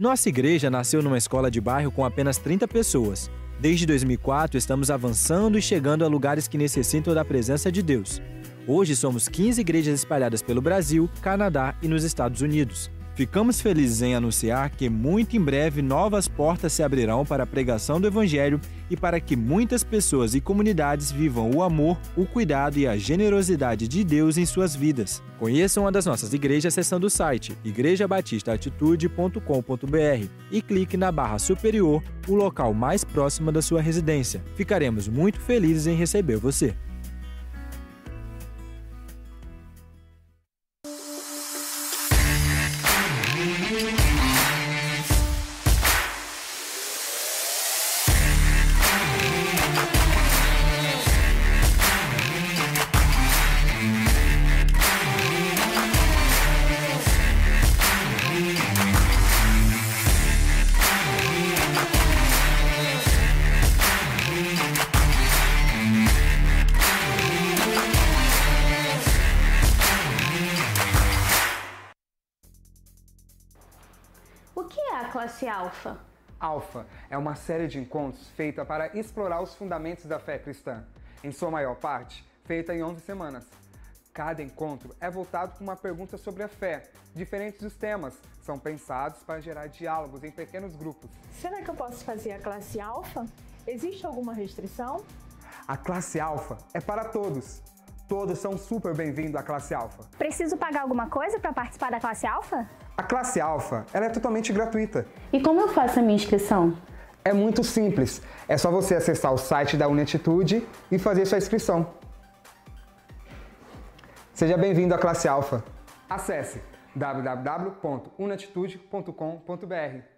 Nossa igreja nasceu numa escola de bairro com apenas 30 pessoas. Desde 2004, estamos avançando e chegando a lugares que necessitam da presença de Deus. Hoje somos 15 igrejas espalhadas pelo Brasil, Canadá e nos Estados Unidos. Ficamos felizes em anunciar que muito em breve novas portas se abrirão para a pregação do Evangelho e para que muitas pessoas e comunidades vivam o amor, o cuidado e a generosidade de Deus em suas vidas. Conheçam uma das nossas igrejas acessando o site igrejabatistaatitude.com.br e clique na barra superior, o local mais próximo da sua residência. Ficaremos muito felizes em receber você. Alfa é uma série de encontros feita para explorar os fundamentos da fé cristã, em sua maior parte feita em 11 semanas. Cada encontro é voltado com uma pergunta sobre a fé. Diferentes dos temas são pensados para gerar diálogos em pequenos grupos. Será que eu posso fazer a classe Alfa? Existe alguma restrição? A classe Alfa é para todos. Todos são super bem-vindos à classe Alfa. Preciso pagar alguma coisa para participar da classe Alfa? A classe Alfa ela é totalmente gratuita. E como eu faço a minha inscrição? É muito simples. É só você acessar o site da Unatitude e fazer sua inscrição. Seja bem-vindo à classe Alfa. Acesse www.unatitude.com.br.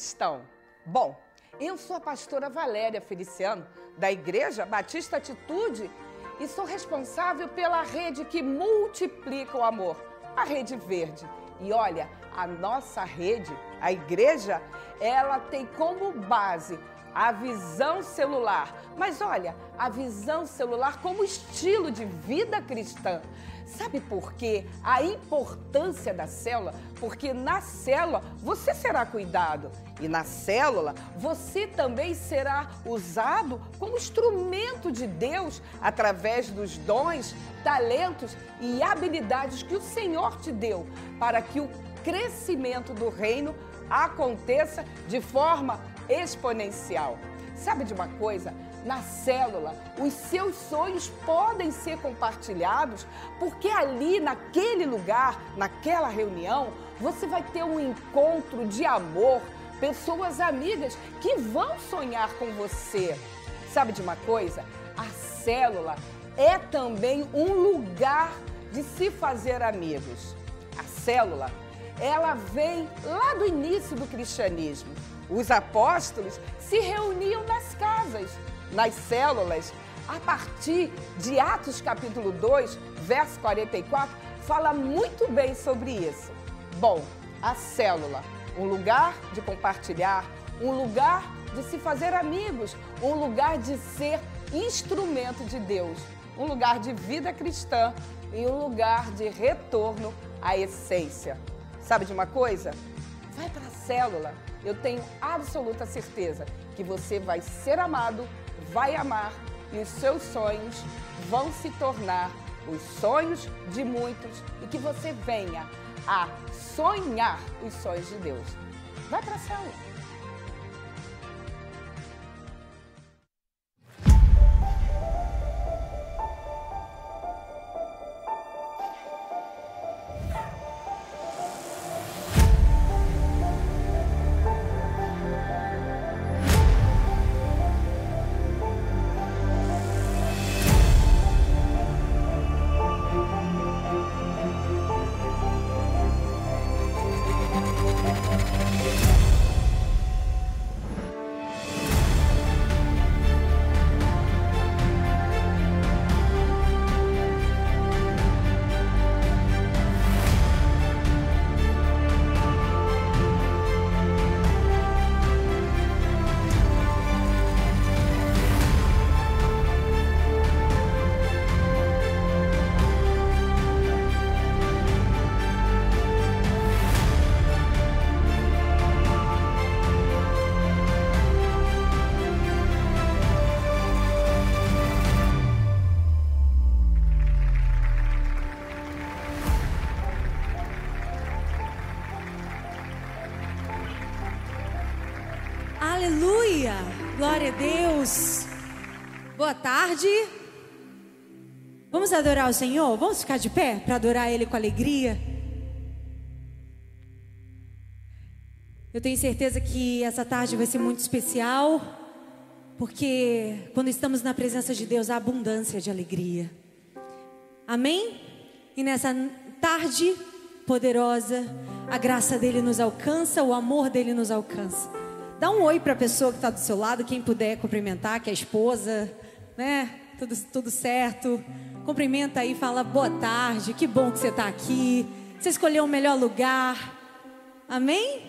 Estão? Bom, eu sou a pastora Valéria Feliciano, da Igreja Batista Atitude, e sou responsável pela rede que multiplica o amor, a Rede Verde. E olha, a nossa rede, a igreja, ela tem como base a visão celular. Mas olha, a visão celular como estilo de vida cristã. Sabe por quê? A importância da célula? Porque na célula você será cuidado e na célula você também será usado como instrumento de Deus através dos dons, talentos e habilidades que o Senhor te deu para que o crescimento do reino aconteça de forma exponencial. Sabe de uma coisa? Na célula, os seus sonhos podem ser compartilhados, porque ali, naquele lugar, naquela reunião, você vai ter um encontro de amor, pessoas amigas que vão sonhar com você. Sabe de uma coisa? A célula é também um lugar de se fazer amigos. A célula, ela vem lá do início do cristianismo. Os apóstolos se reuniam nas casas nas células, a partir de Atos capítulo 2, verso 44, fala muito bem sobre isso. Bom, a célula, um lugar de compartilhar, um lugar de se fazer amigos, um lugar de ser instrumento de Deus, um lugar de vida cristã e um lugar de retorno à essência. Sabe de uma coisa? Vai para a célula. Eu tenho absoluta certeza que você vai ser amado vai amar e os seus sonhos vão se tornar os sonhos de muitos e que você venha a sonhar os sonhos de Deus. Vai para a célula. Deus. Boa tarde. Vamos adorar o Senhor? Vamos ficar de pé para adorar Ele com alegria? Eu tenho certeza que essa tarde vai ser muito especial, porque quando estamos na presença de Deus há abundância de alegria. Amém? E nessa tarde poderosa, a graça dele nos alcança, o amor dele nos alcança. Dá um oi para a pessoa que está do seu lado, quem puder cumprimentar, que é a esposa, né? Tudo, tudo certo. Cumprimenta aí, fala boa tarde, que bom que você está aqui. Você escolheu o melhor lugar. Amém?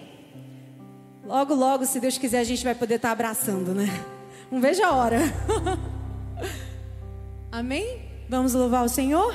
Logo, logo, se Deus quiser, a gente vai poder estar tá abraçando, né? Não vejo a hora. Amém? Vamos louvar o Senhor?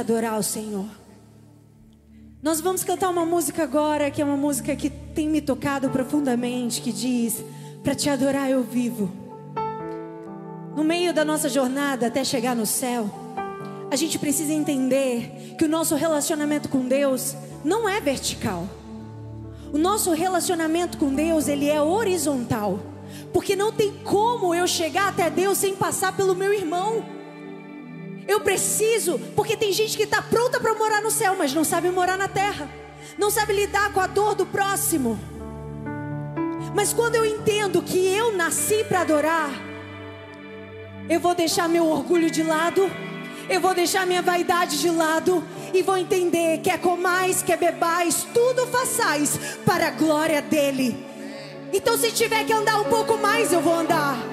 Adorar o Senhor. Nós vamos cantar uma música agora, que é uma música que tem me tocado profundamente, que diz: Para te adorar eu vivo. No meio da nossa jornada até chegar no céu, a gente precisa entender que o nosso relacionamento com Deus não é vertical. O nosso relacionamento com Deus, ele é horizontal. Porque não tem como eu chegar até Deus sem passar pelo meu irmão. Eu preciso, porque tem gente que está pronta para morar no céu, mas não sabe morar na terra, não sabe lidar com a dor do próximo. Mas quando eu entendo que eu nasci para adorar, eu vou deixar meu orgulho de lado, eu vou deixar minha vaidade de lado e vou entender: quer comais, quer bebais, tudo façais para a glória dele. Então, se tiver que andar um pouco mais, eu vou andar.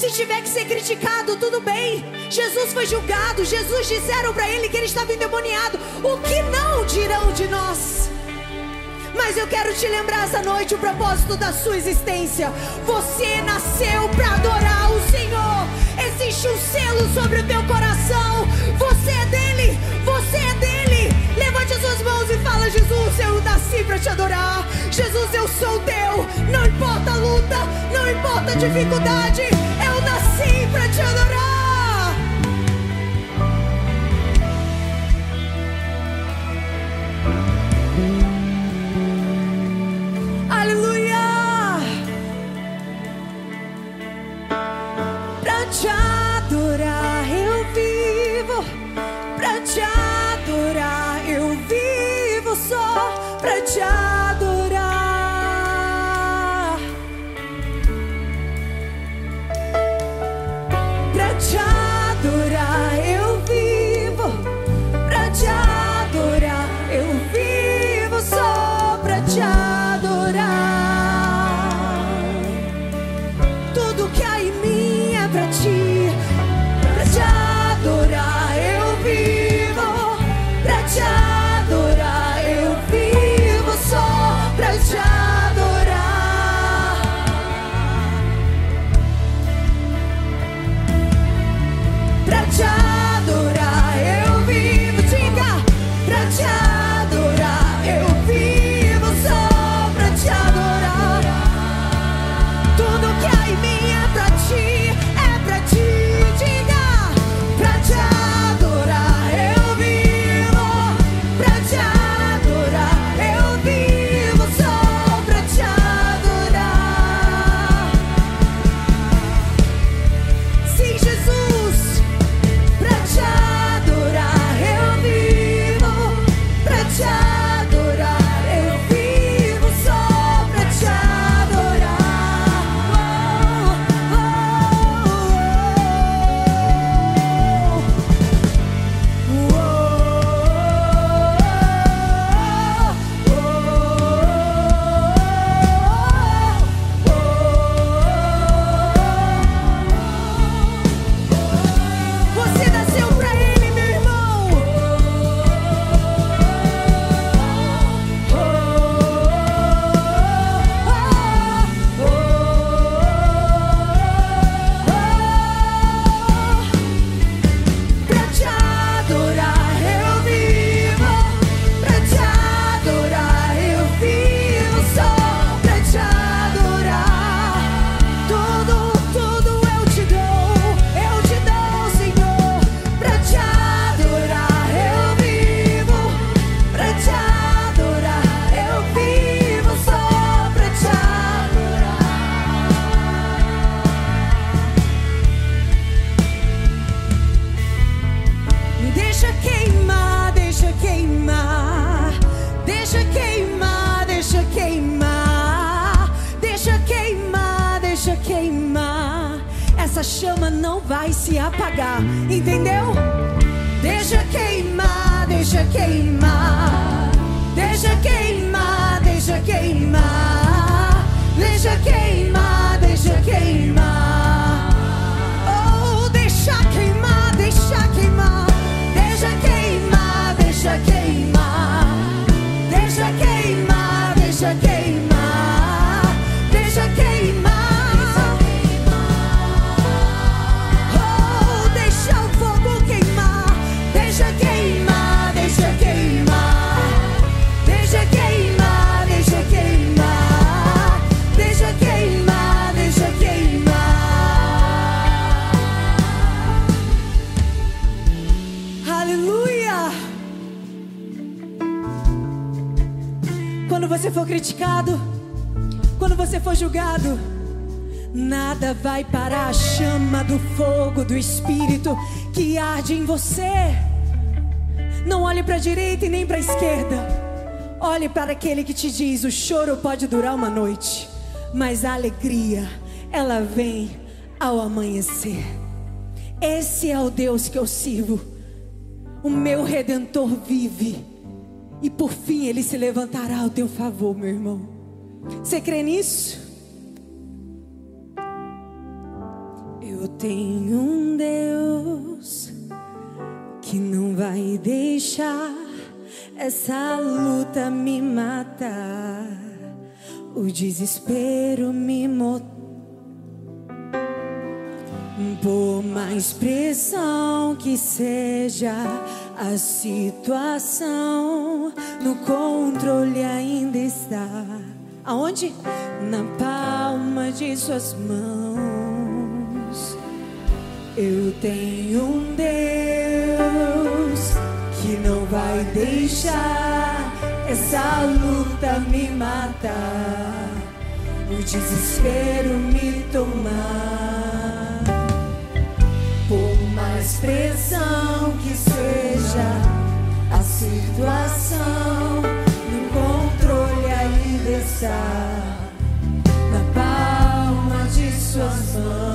Se tiver que ser criticado, tudo bem. Jesus foi julgado. Jesus disseram para ele que ele estava endemoniado. O que não dirão de nós? Mas eu quero te lembrar essa noite o propósito da sua existência. Você nasceu para adorar o Senhor. Existe um selo sobre o teu coração. Você é dele. Você é dele. Levante as suas mãos e fala: Jesus, eu nasci para te adorar. Jesus, eu sou teu. Não importa a luta, não importa a dificuldade. Eu nasci para chama não vai se apagar. Entendeu? Deixa queimar, deixa queimar. Deixa queimar, deixa queimar. Deixa queimar, for criticado, quando você for julgado, nada vai parar a chama do fogo do Espírito que arde em você. Não olhe para a direita e nem para a esquerda. Olhe para aquele que te diz: o choro pode durar uma noite, mas a alegria, ela vem ao amanhecer. Esse é o Deus que eu sirvo. O meu redentor vive. E por fim ele se levantará ao teu favor, meu irmão. Você crê nisso? Eu tenho um Deus que não vai deixar essa luta me matar, o desespero me motar. Por mais pressão que seja a situação, no controle ainda está. Aonde? Na palma de suas mãos. Eu tenho um Deus que não vai deixar essa luta me matar, o desespero me tomar. Por mais pressão que seja a situação, no controle ainda está na palma de suas mãos.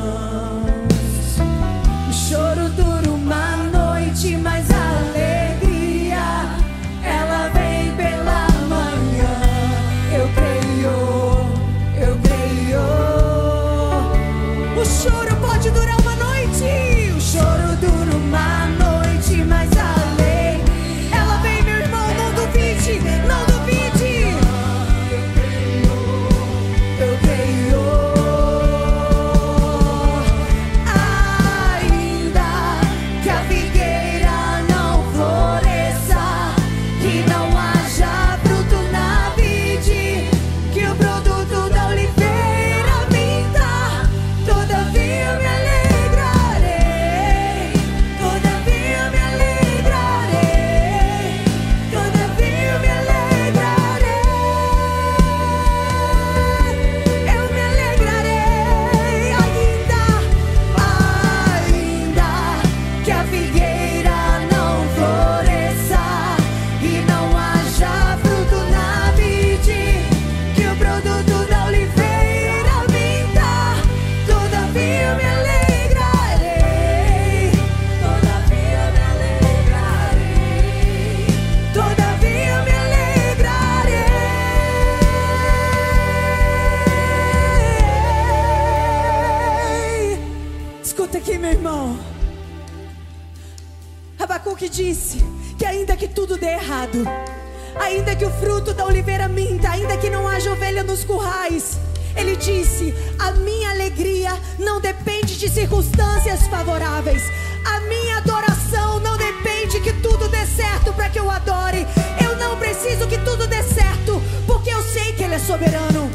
Não depende de circunstâncias favoráveis. A minha adoração não depende que tudo dê certo para que eu adore. Eu não preciso que tudo dê certo, porque eu sei que Ele é soberano.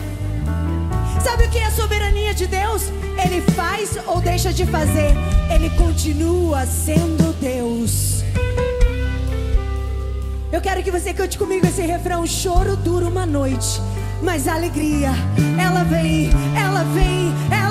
Sabe o que é a soberania de Deus? Ele faz ou deixa de fazer, ele continua sendo Deus. Eu quero que você cante comigo esse refrão: choro dura uma noite, mas a alegria, ela vem, ela vem, ela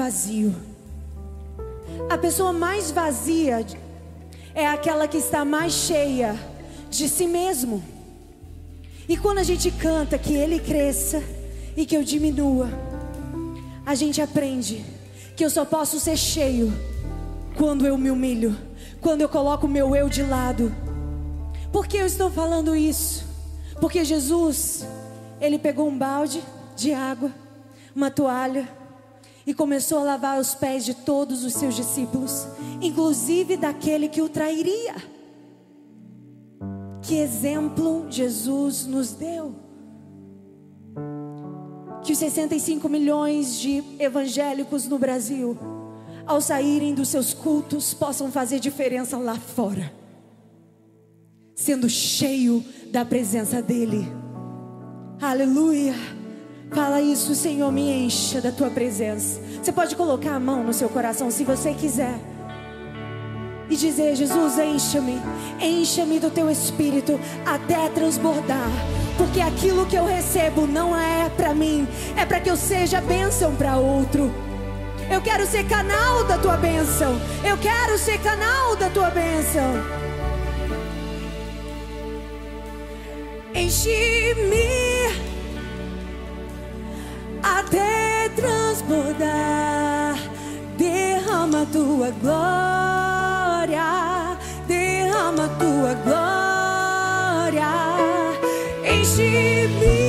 vazio. A pessoa mais vazia é aquela que está mais cheia de si mesmo. E quando a gente canta que ele cresça e que eu diminua, a gente aprende que eu só posso ser cheio quando eu me humilho, quando eu coloco o meu eu de lado. Por que eu estou falando isso? Porque Jesus, ele pegou um balde de água, uma toalha e começou a lavar os pés de todos os seus discípulos, inclusive daquele que o trairia. Que exemplo Jesus nos deu? Que os 65 milhões de evangélicos no Brasil, ao saírem dos seus cultos, possam fazer diferença lá fora, sendo cheio da presença dEle. Aleluia. Fala isso, Senhor, me encha da tua presença. Você pode colocar a mão no seu coração se você quiser. E dizer: Jesus, encha-me, encha-me do teu espírito até transbordar. Porque aquilo que eu recebo não é para mim, é para que eu seja bênção para outro. Eu quero ser canal da tua bênção. Eu quero ser canal da tua bênção. Enche-me até transbordar. Derrama tua glória, derrama tua glória. Enche-me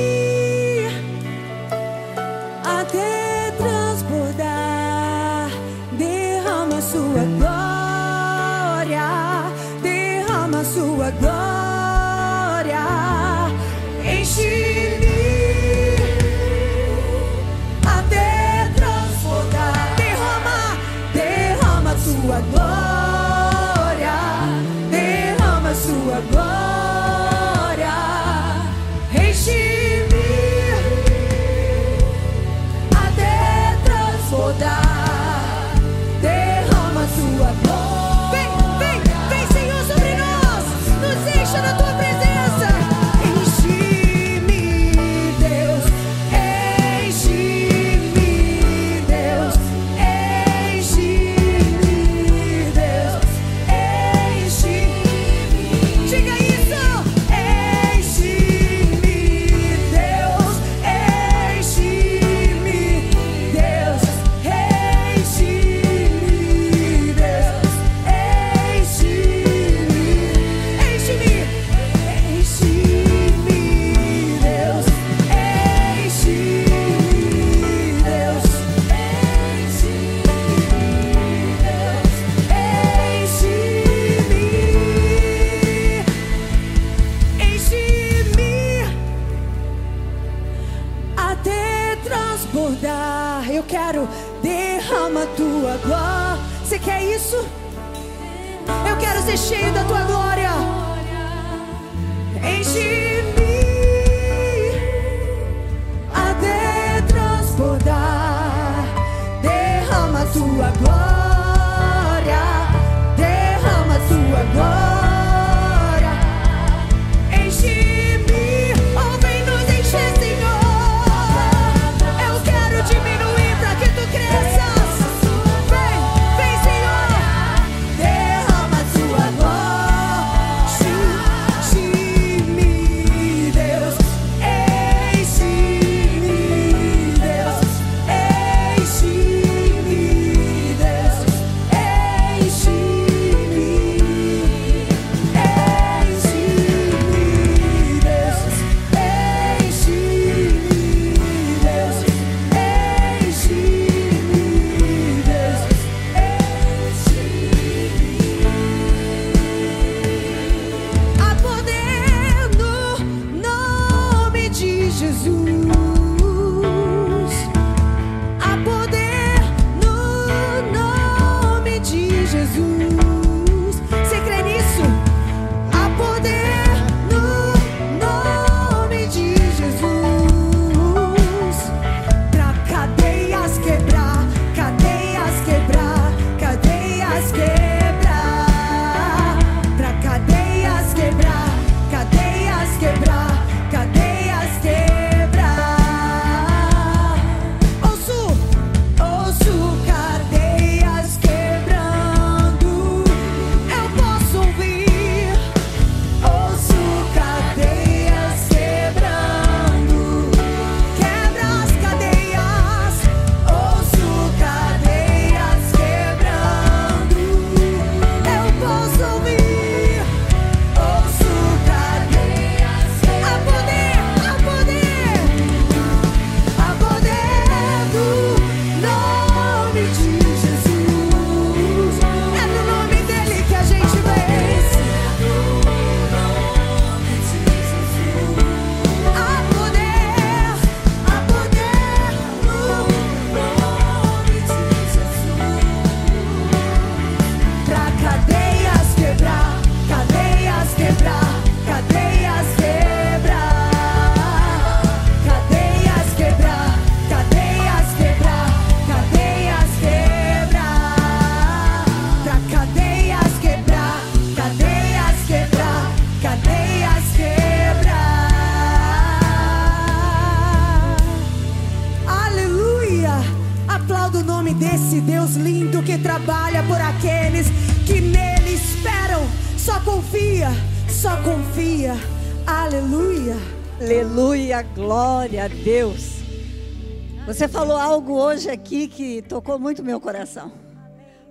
Você falou algo hoje aqui que tocou muito meu coração.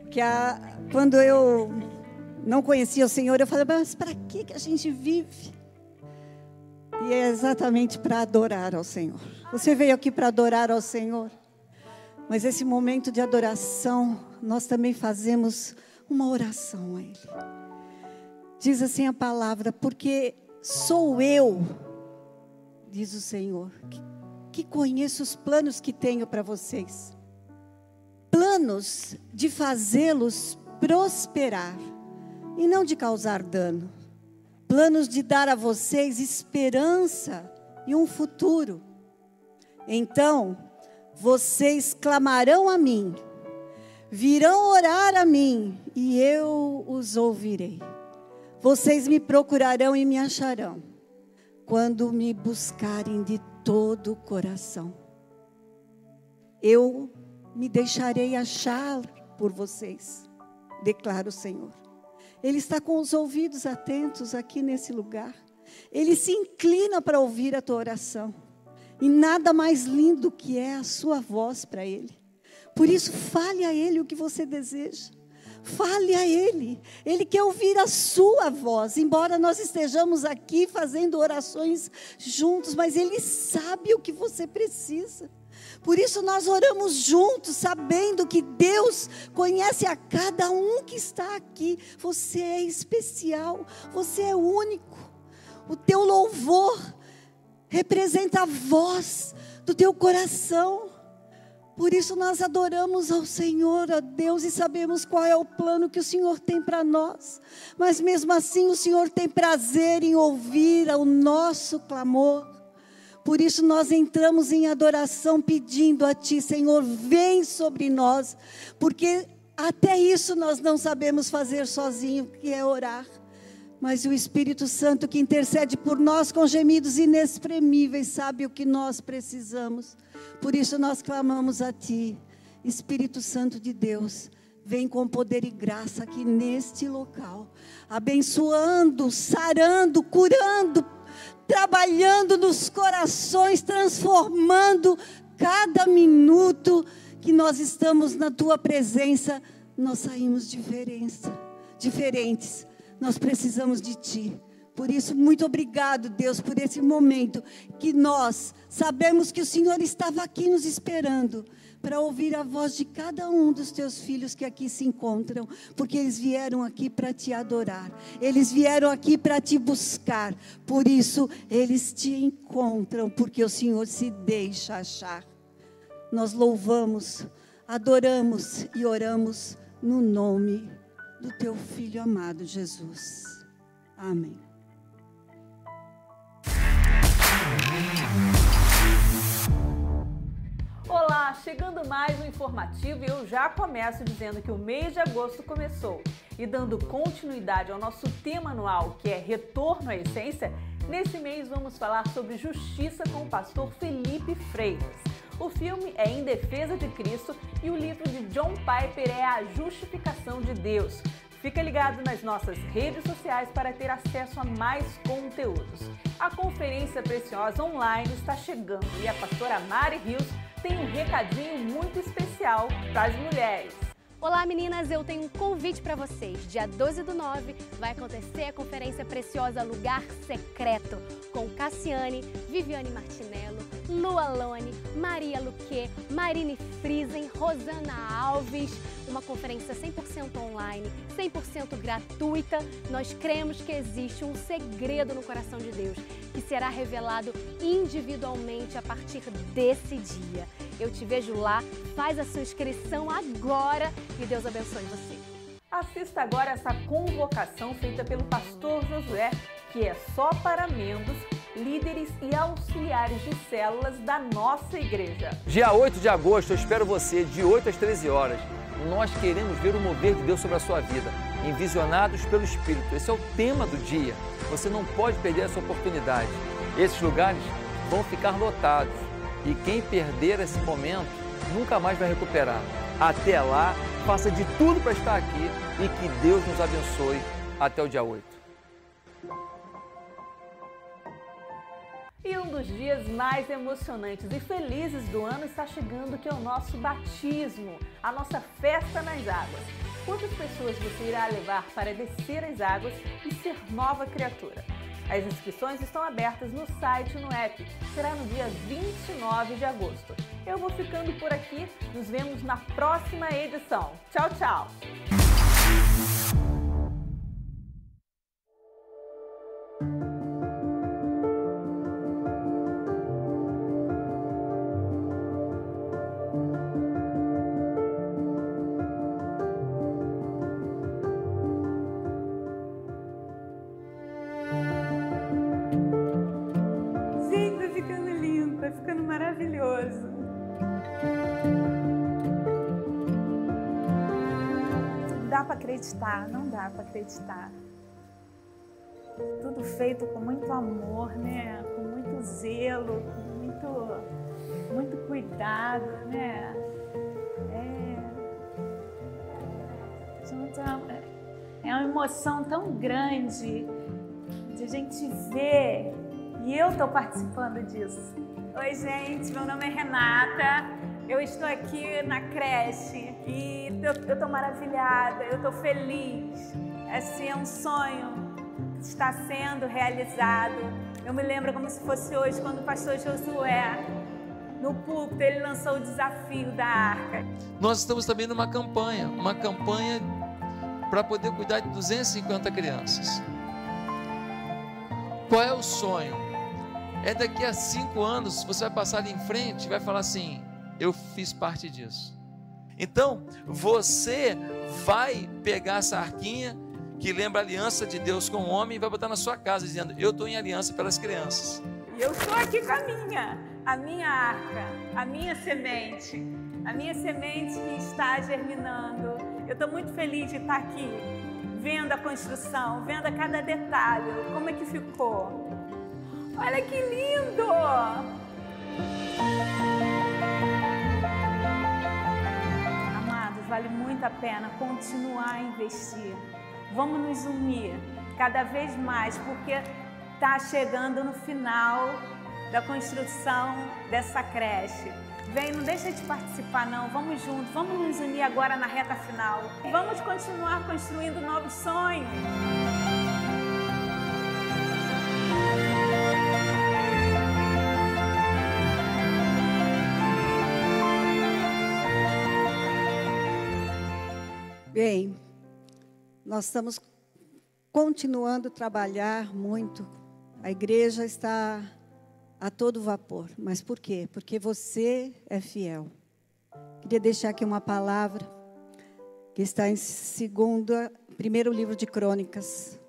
Que a, quando eu não conhecia o Senhor, eu falei, mas para que, que a gente vive? E é exatamente para adorar ao Senhor. Você veio aqui para adorar ao Senhor. Mas esse momento de adoração, nós também fazemos uma oração a Ele. Diz assim a palavra, porque sou eu diz o Senhor, que, que conheço os planos que tenho para vocês. Planos de fazê-los prosperar e não de causar dano. Planos de dar a vocês esperança e um futuro. Então, vocês clamarão a mim, virão orar a mim e eu os ouvirei. Vocês me procurarão e me acharão quando me buscarem de todo o coração. Eu me deixarei achar por vocês, declara o Senhor. Ele está com os ouvidos atentos aqui nesse lugar. Ele se inclina para ouvir a tua oração. E nada mais lindo que é a sua voz para Ele. Por isso, fale a Ele o que você deseja. Fale a Ele. Ele quer ouvir a sua voz. Embora nós estejamos aqui fazendo orações juntos, mas Ele sabe o que você precisa. Por isso nós oramos juntos, sabendo que Deus conhece a cada um que está aqui. Você é especial, você é único. O teu louvor representa a voz do teu coração. Por isso nós adoramos ao Senhor, a Deus, e sabemos qual é o plano que o Senhor tem para nós. Mas mesmo assim, o Senhor tem prazer em ouvir o nosso clamor. Por isso nós entramos em adoração pedindo a Ti, Senhor, vem sobre nós, porque até isso nós não sabemos fazer sozinho, que é orar. Mas o Espírito Santo que intercede por nós com gemidos inexprimíveis sabe o que nós precisamos. Por isso nós clamamos a Ti, Espírito Santo de Deus, vem com poder e graça aqui neste local, abençoando, sarando, curando, trabalhando nos corações, transformando cada minuto que nós estamos na tua presença, nós saímos diferença, diferentes. Nós precisamos de ti. Por isso, muito obrigado, Deus, por esse momento que nós sabemos que o Senhor estava aqui nos esperando para ouvir a voz de cada um dos teus filhos que aqui se encontram, porque eles vieram aqui para te adorar, eles vieram aqui para te buscar, por isso eles te encontram, porque o Senhor se deixa achar. Nós louvamos, adoramos e oramos no nome do teu filho amado Jesus. Amém. Olá, chegando mais um informativo e eu já começo dizendo que o mês de agosto começou. E dando continuidade ao nosso tema anual, que é Retorno à Essência, nesse mês vamos falar sobre justiça com o pastor Felipe Freitas. O filme é Em Defesa de Cristo e o livro de John Piper é A Justificação de Deus. Fica ligado nas nossas redes sociais para ter acesso a mais conteúdos. A Conferência Preciosa Online está chegando e a pastora Mari Rios tem um recadinho muito especial para as mulheres. Olá meninas, eu tenho um convite para vocês. Dia 12 do 9 vai acontecer a conferência preciosa Lugar Secreto com Cassiane, Viviane Martinello, Lu Alone, Maria Luque, Marine Friesen, Rosana Alves. Uma conferência 100% online, 100% gratuita. Nós cremos que existe um segredo no coração de Deus que será revelado individualmente a partir desse dia. Eu te vejo lá, faz a sua inscrição agora e Deus abençoe você. Assista agora essa convocação feita pelo pastor Josué, que é só para membros, líderes e auxiliares de células da nossa igreja. Dia 8 de agosto, eu espero você, de 8 às 13 horas. Nós queremos ver o mover de Deus sobre a sua vida, envisionados pelo Espírito. Esse é o tema do dia. Você não pode perder essa oportunidade. Esses lugares vão ficar lotados e quem perder esse momento nunca mais vai recuperar. Até lá, faça de tudo para estar aqui e que Deus nos abençoe até o dia 8. E um dos dias mais emocionantes e felizes do ano está chegando, que é o nosso batismo, a nossa festa nas águas. Quantas pessoas você irá levar para descer as águas e ser nova criatura? As inscrições estão abertas no site e no app. Será no dia 29 de agosto. Eu vou ficando por aqui. Nos vemos na próxima edição. Tchau, tchau! Acreditar, não dá para acreditar. Tudo feito com muito amor, né? Com muito zelo, com muito, muito cuidado, né? É, é é uma emoção tão grande de a gente ver e eu estou participando disso. Oi, gente, meu nome é Renata. Eu estou aqui na creche e eu estou maravilhada, eu estou feliz. Esse é um sonho que está sendo realizado. Eu me lembro como se fosse hoje, quando o pastor Josué, no púlpito, ele lançou o desafio da arca. Nós estamos também numa campanha, uma campanha para poder cuidar de 250 crianças. Qual é o sonho? É daqui a cinco anos você vai passar ali em frente e vai falar assim: eu fiz parte disso. Então você vai pegar essa arquinha que lembra a aliança de Deus com o homem e vai botar na sua casa dizendo: eu estou em aliança pelas crianças. E eu estou aqui com a minha, a minha arca, a minha semente, a minha semente que está germinando. Eu estou muito feliz de estar aqui, vendo a construção, vendo a cada detalhe, como é que ficou. Olha que lindo! Muito a pena continuar a investir. Vamos nos unir cada vez mais, porque está chegando no final da construção dessa creche. Vem, não deixa de participar não, vamos juntos, vamos nos unir agora na reta final. Vamos continuar construindo novos sonhos. Bem, nós estamos continuando a trabalhar muito. A igreja está a todo vapor. Mas por quê? Porque você é fiel. Queria deixar aqui uma palavra que está em segunda, primeiro livro de Crônicas,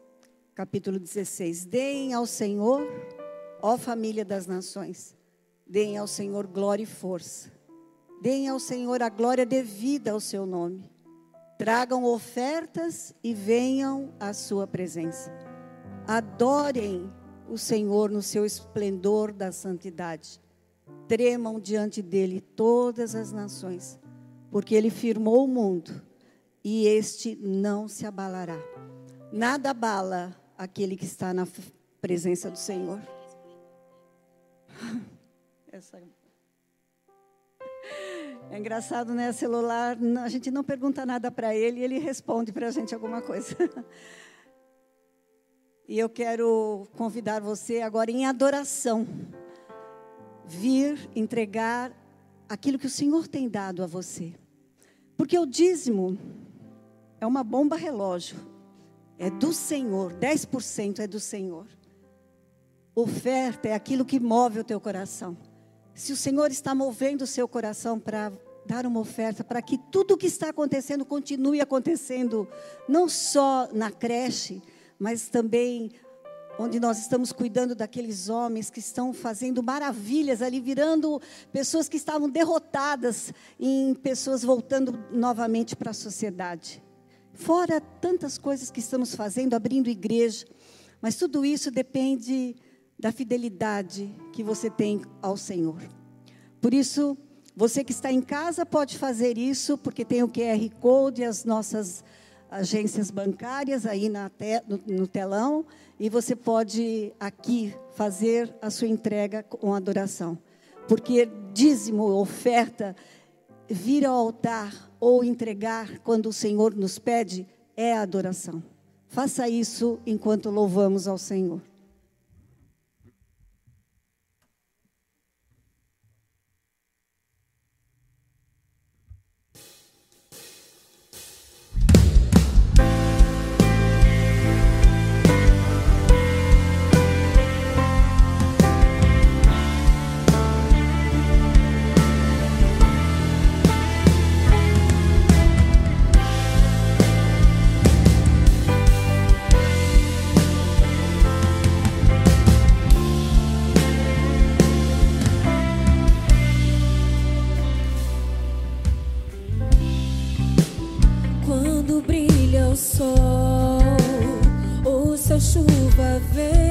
capítulo 16. Deem ao Senhor, ó família das nações, deem ao Senhor glória e força. Deem ao Senhor a glória devida ao seu nome. Tragam ofertas e venham à sua presença. Adorem o Senhor no seu esplendor da santidade. Tremam diante dele todas as nações, porque ele firmou o mundo e este não se abalará. Nada abala aquele que está na presença do Senhor. Essa é engraçado, né? Celular, a gente não pergunta nada para ele e ele responde para a gente alguma coisa. E eu quero convidar você agora em adoração, vir entregar aquilo que o Senhor tem dado a você. Porque o dízimo é uma bomba relógio, é do Senhor, 10% é do Senhor. Oferta é aquilo que move o teu coração. Se o Senhor está movendo o seu coração para dar uma oferta, para que tudo o que está acontecendo continue acontecendo, não só na creche, mas também onde nós estamos cuidando daqueles homens que estão fazendo maravilhas ali, virando pessoas que estavam derrotadas em pessoas voltando novamente para a sociedade. Fora tantas coisas que estamos fazendo, abrindo igreja, mas tudo isso depende da fidelidade que você tem ao Senhor. Por isso, você que está em casa pode fazer isso, porque tem o QR Code, as nossas agências bancárias aí te, no, no telão, e você pode aqui fazer a sua entrega com adoração. Porque dízimo, oferta, vir ao altar ou entregar quando o Senhor nos pede é adoração. Faça isso enquanto louvamos ao Senhor. of.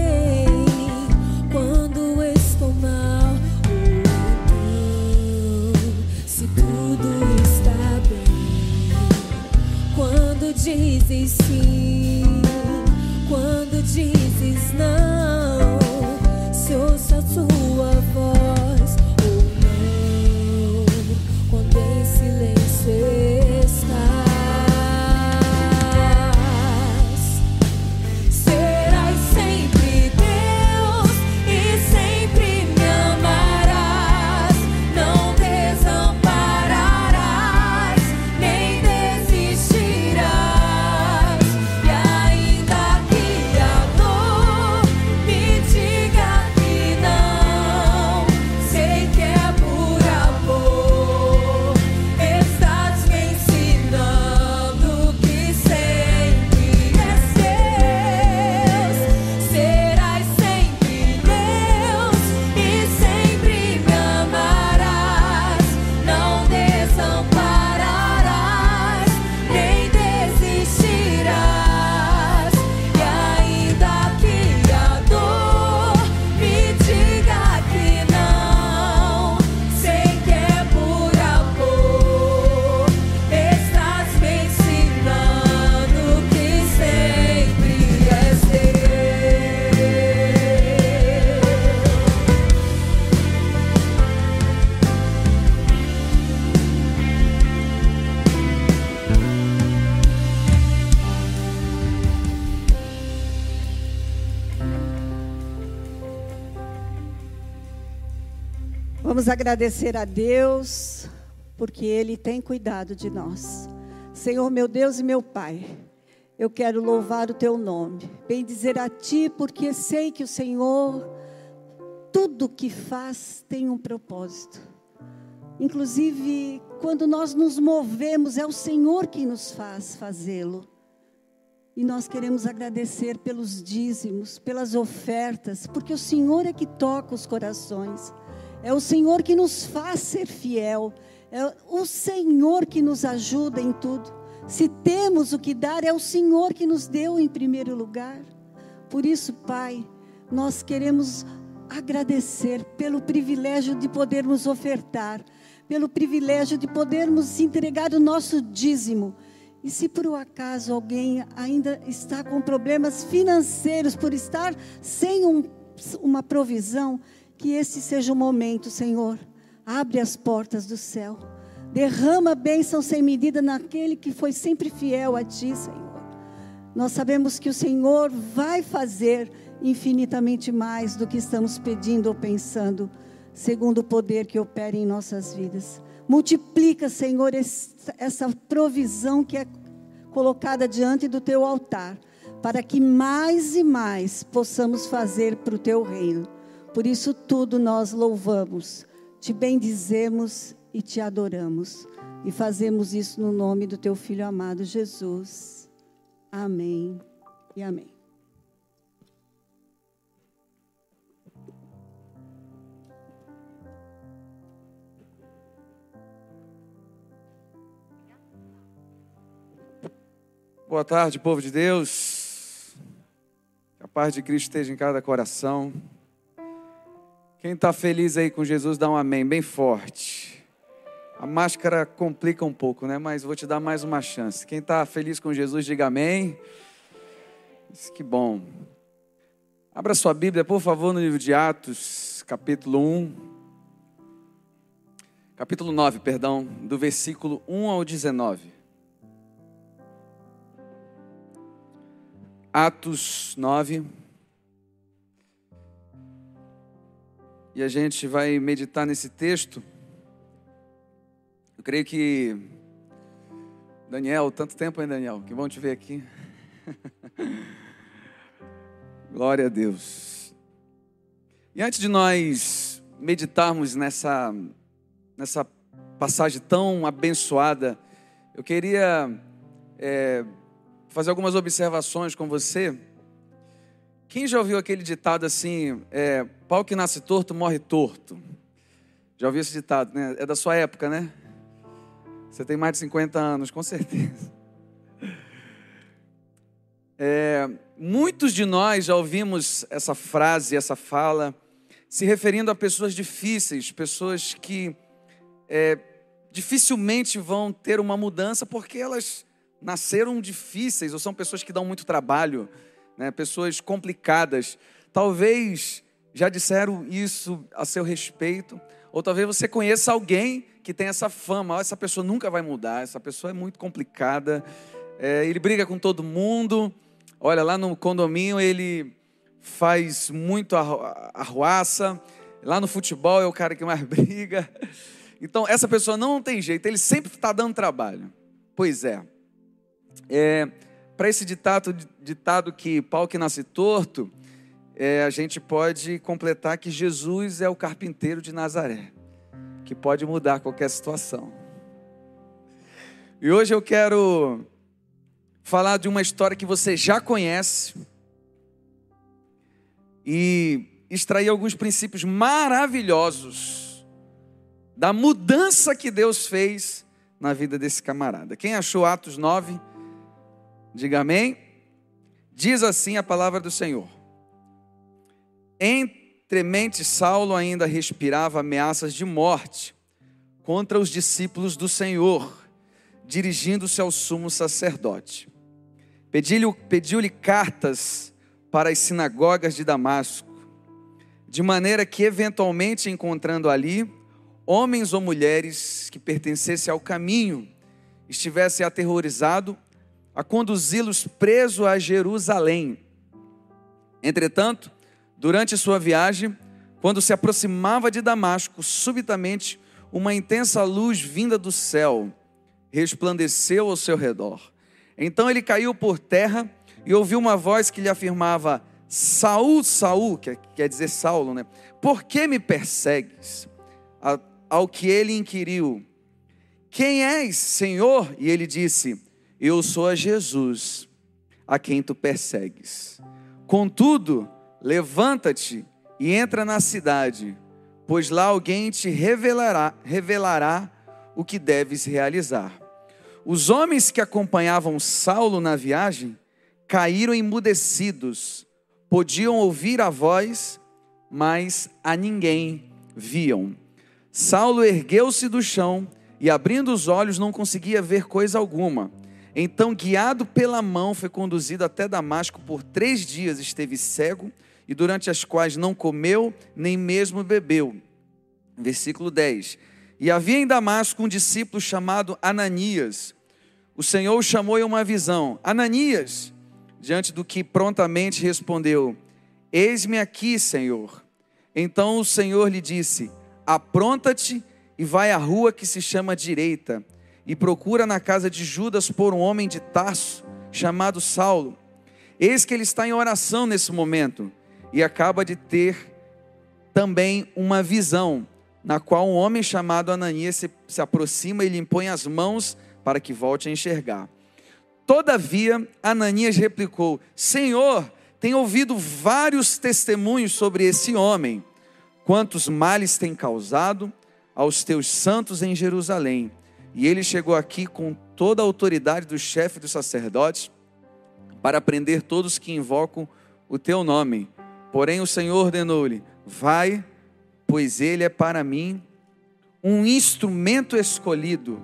Vamos agradecer a Deus, porque Ele tem cuidado de nós. Senhor, meu Deus e meu Pai, eu quero louvar o Teu nome, bem dizer a Ti, porque sei que o Senhor, tudo que faz tem um propósito. Inclusive, quando nós nos movemos, é o Senhor que nos faz fazê-lo. E nós queremos agradecer pelos dízimos, pelas ofertas, porque o Senhor é que toca os corações. É o Senhor que nos faz ser fiel. É o Senhor que nos ajuda em tudo. Se temos o que dar, é o Senhor que nos deu em primeiro lugar. Por isso, Pai, nós queremos agradecer pelo privilégio de podermos ofertar, pelo privilégio de podermos entregar o nosso dízimo e se por um acaso alguém ainda está com problemas financeiros, por estar sem um, uma provisão, que esse seja o momento, Senhor. Abre as portas do céu. Derrama bênção sem medida naquele que foi sempre fiel a Ti, Senhor. Nós sabemos que o Senhor vai fazer infinitamente mais do que estamos pedindo ou pensando, segundo o poder que opera em nossas vidas. Multiplica, Senhor, essa provisão que é colocada diante do teu altar, para que mais e mais possamos fazer para o teu reino. Por isso tudo nós louvamos, te bendizemos e te adoramos. E fazemos isso no nome do teu filho amado Jesus. Amém e amém. Boa tarde, povo de Deus. Que a paz de Cristo esteja em cada coração. Quem está feliz aí com Jesus, dá um amém bem forte. A máscara complica um pouco, né? Mas vou te dar mais uma chance. Quem está feliz com Jesus, diga amém. Que bom. Abra sua Bíblia, por favor, no livro de Atos, capítulo 1. Capítulo 9, perdão, do versículo 1 ao 19. Atos 9. E a gente vai meditar nesse texto. Eu creio que. Daniel, tanto tempo, hein, Daniel? Que bom te ver aqui. Glória a Deus. E antes de nós meditarmos nessa, nessa passagem tão abençoada, eu queria é, fazer algumas observações com você. Quem já ouviu aquele ditado assim, é, pau que nasce torto, morre torto? Já ouviu esse ditado, né? É da sua época, né? Você tem mais de 50 anos, com certeza. É, muitos de nós já ouvimos essa frase, essa fala, se referindo a pessoas difíceis, pessoas que é, dificilmente vão ter uma mudança porque elas nasceram difíceis ou são pessoas que dão muito trabalho, né? pessoas complicadas. Talvez já disseram isso a seu respeito, ou talvez você conheça alguém que tem essa fama, oh, essa pessoa nunca vai mudar, essa pessoa é muito complicada, é, ele briga com todo mundo, olha, lá no condomínio ele faz muito arruaça, lá no futebol é o cara que mais briga. Então, essa pessoa não tem jeito, ele sempre está dando trabalho. Pois é, é, Para esse ditado, ditado que pau que nasce torto, é, a gente pode completar que Jesus é o carpinteiro de Nazaré, que pode mudar qualquer situação. E hoje eu quero falar de uma história que você já conhece e extrair alguns princípios maravilhosos da mudança que Deus fez na vida desse camarada. Quem achou Atos 9? Diga amém. Diz assim a palavra do Senhor. Entre mente Saulo ainda respirava ameaças de morte contra os discípulos do Senhor, dirigindo-se ao sumo sacerdote. Pediu-lhe pediu cartas para as sinagogas de Damasco, de maneira que, eventualmente encontrando ali homens ou mulheres que pertencessem ao caminho, estivesse aterrorizado a conduzi-los preso a Jerusalém. Entretanto, durante sua viagem, quando se aproximava de Damasco, subitamente uma intensa luz vinda do céu resplandeceu ao seu redor. Então ele caiu por terra e ouviu uma voz que lhe afirmava: Saul, Saul, que quer dizer Saulo, né? Por que me persegues? Ao que ele inquiriu: Quem és, Senhor? E ele disse: Eu sou a Jesus, a quem tu persegues. Contudo, levanta-te e entra na cidade, pois lá alguém te revelará, revelará o que deves realizar. Os homens que acompanhavam Saulo na viagem caíram emudecidos, podiam ouvir a voz, mas a ninguém viam. Saulo ergueu-se do chão e, abrindo os olhos, não conseguia ver coisa alguma. Então, guiado pela mão, foi conduzido até Damasco por três dias. Esteve cego e durante as quais não comeu, nem mesmo bebeu. Versículo 10. E havia em Damasco um discípulo chamado Ananias. O Senhor o chamou em uma visão: Ananias, diante do que prontamente respondeu: Eis-me aqui, Senhor. Então o Senhor lhe disse: apronta-te e vai à rua que se chama Direita, e procura na casa de Judas por um homem de Tarso, chamado Saulo. Eis que ele está em oração nesse momento, e acaba de ter também uma visão, na qual um homem chamado Ananias se, se aproxima e lhe impõe as mãos para que volte a enxergar. Todavia, Ananias replicou: Senhor, tenho ouvido vários testemunhos sobre esse homem quantos males tem causado aos teus santos em Jerusalém. E ele chegou aqui com toda a autoridade do chefe dos sacerdotes para prender todos que invocam o teu nome. Porém, o Senhor ordenou-lhe: Vai, pois ele é para mim um instrumento escolhido,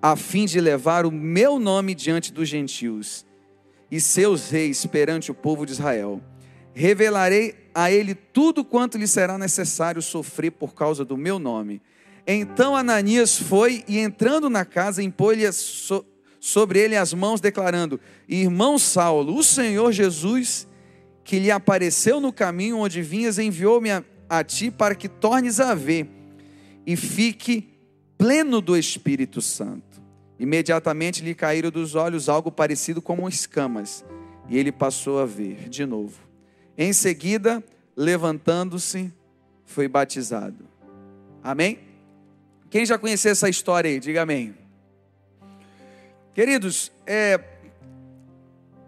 a fim de levar o meu nome diante dos gentios e seus reis perante o povo de Israel. Revelarei a ele tudo quanto lhe será necessário sofrer por causa do meu nome. Então Ananias foi e entrando na casa, impôs-lhe so, sobre ele as mãos, declarando: Irmão Saulo, o Senhor Jesus, que lhe apareceu no caminho onde vinhas, enviou-me a, a ti para que tornes a ver e fique pleno do Espírito Santo. Imediatamente lhe caíram dos olhos algo parecido com escamas, e ele passou a ver de novo. Em seguida, levantando-se, foi batizado. Amém? Quem já conheceu essa história aí, diga amém. Queridos, é,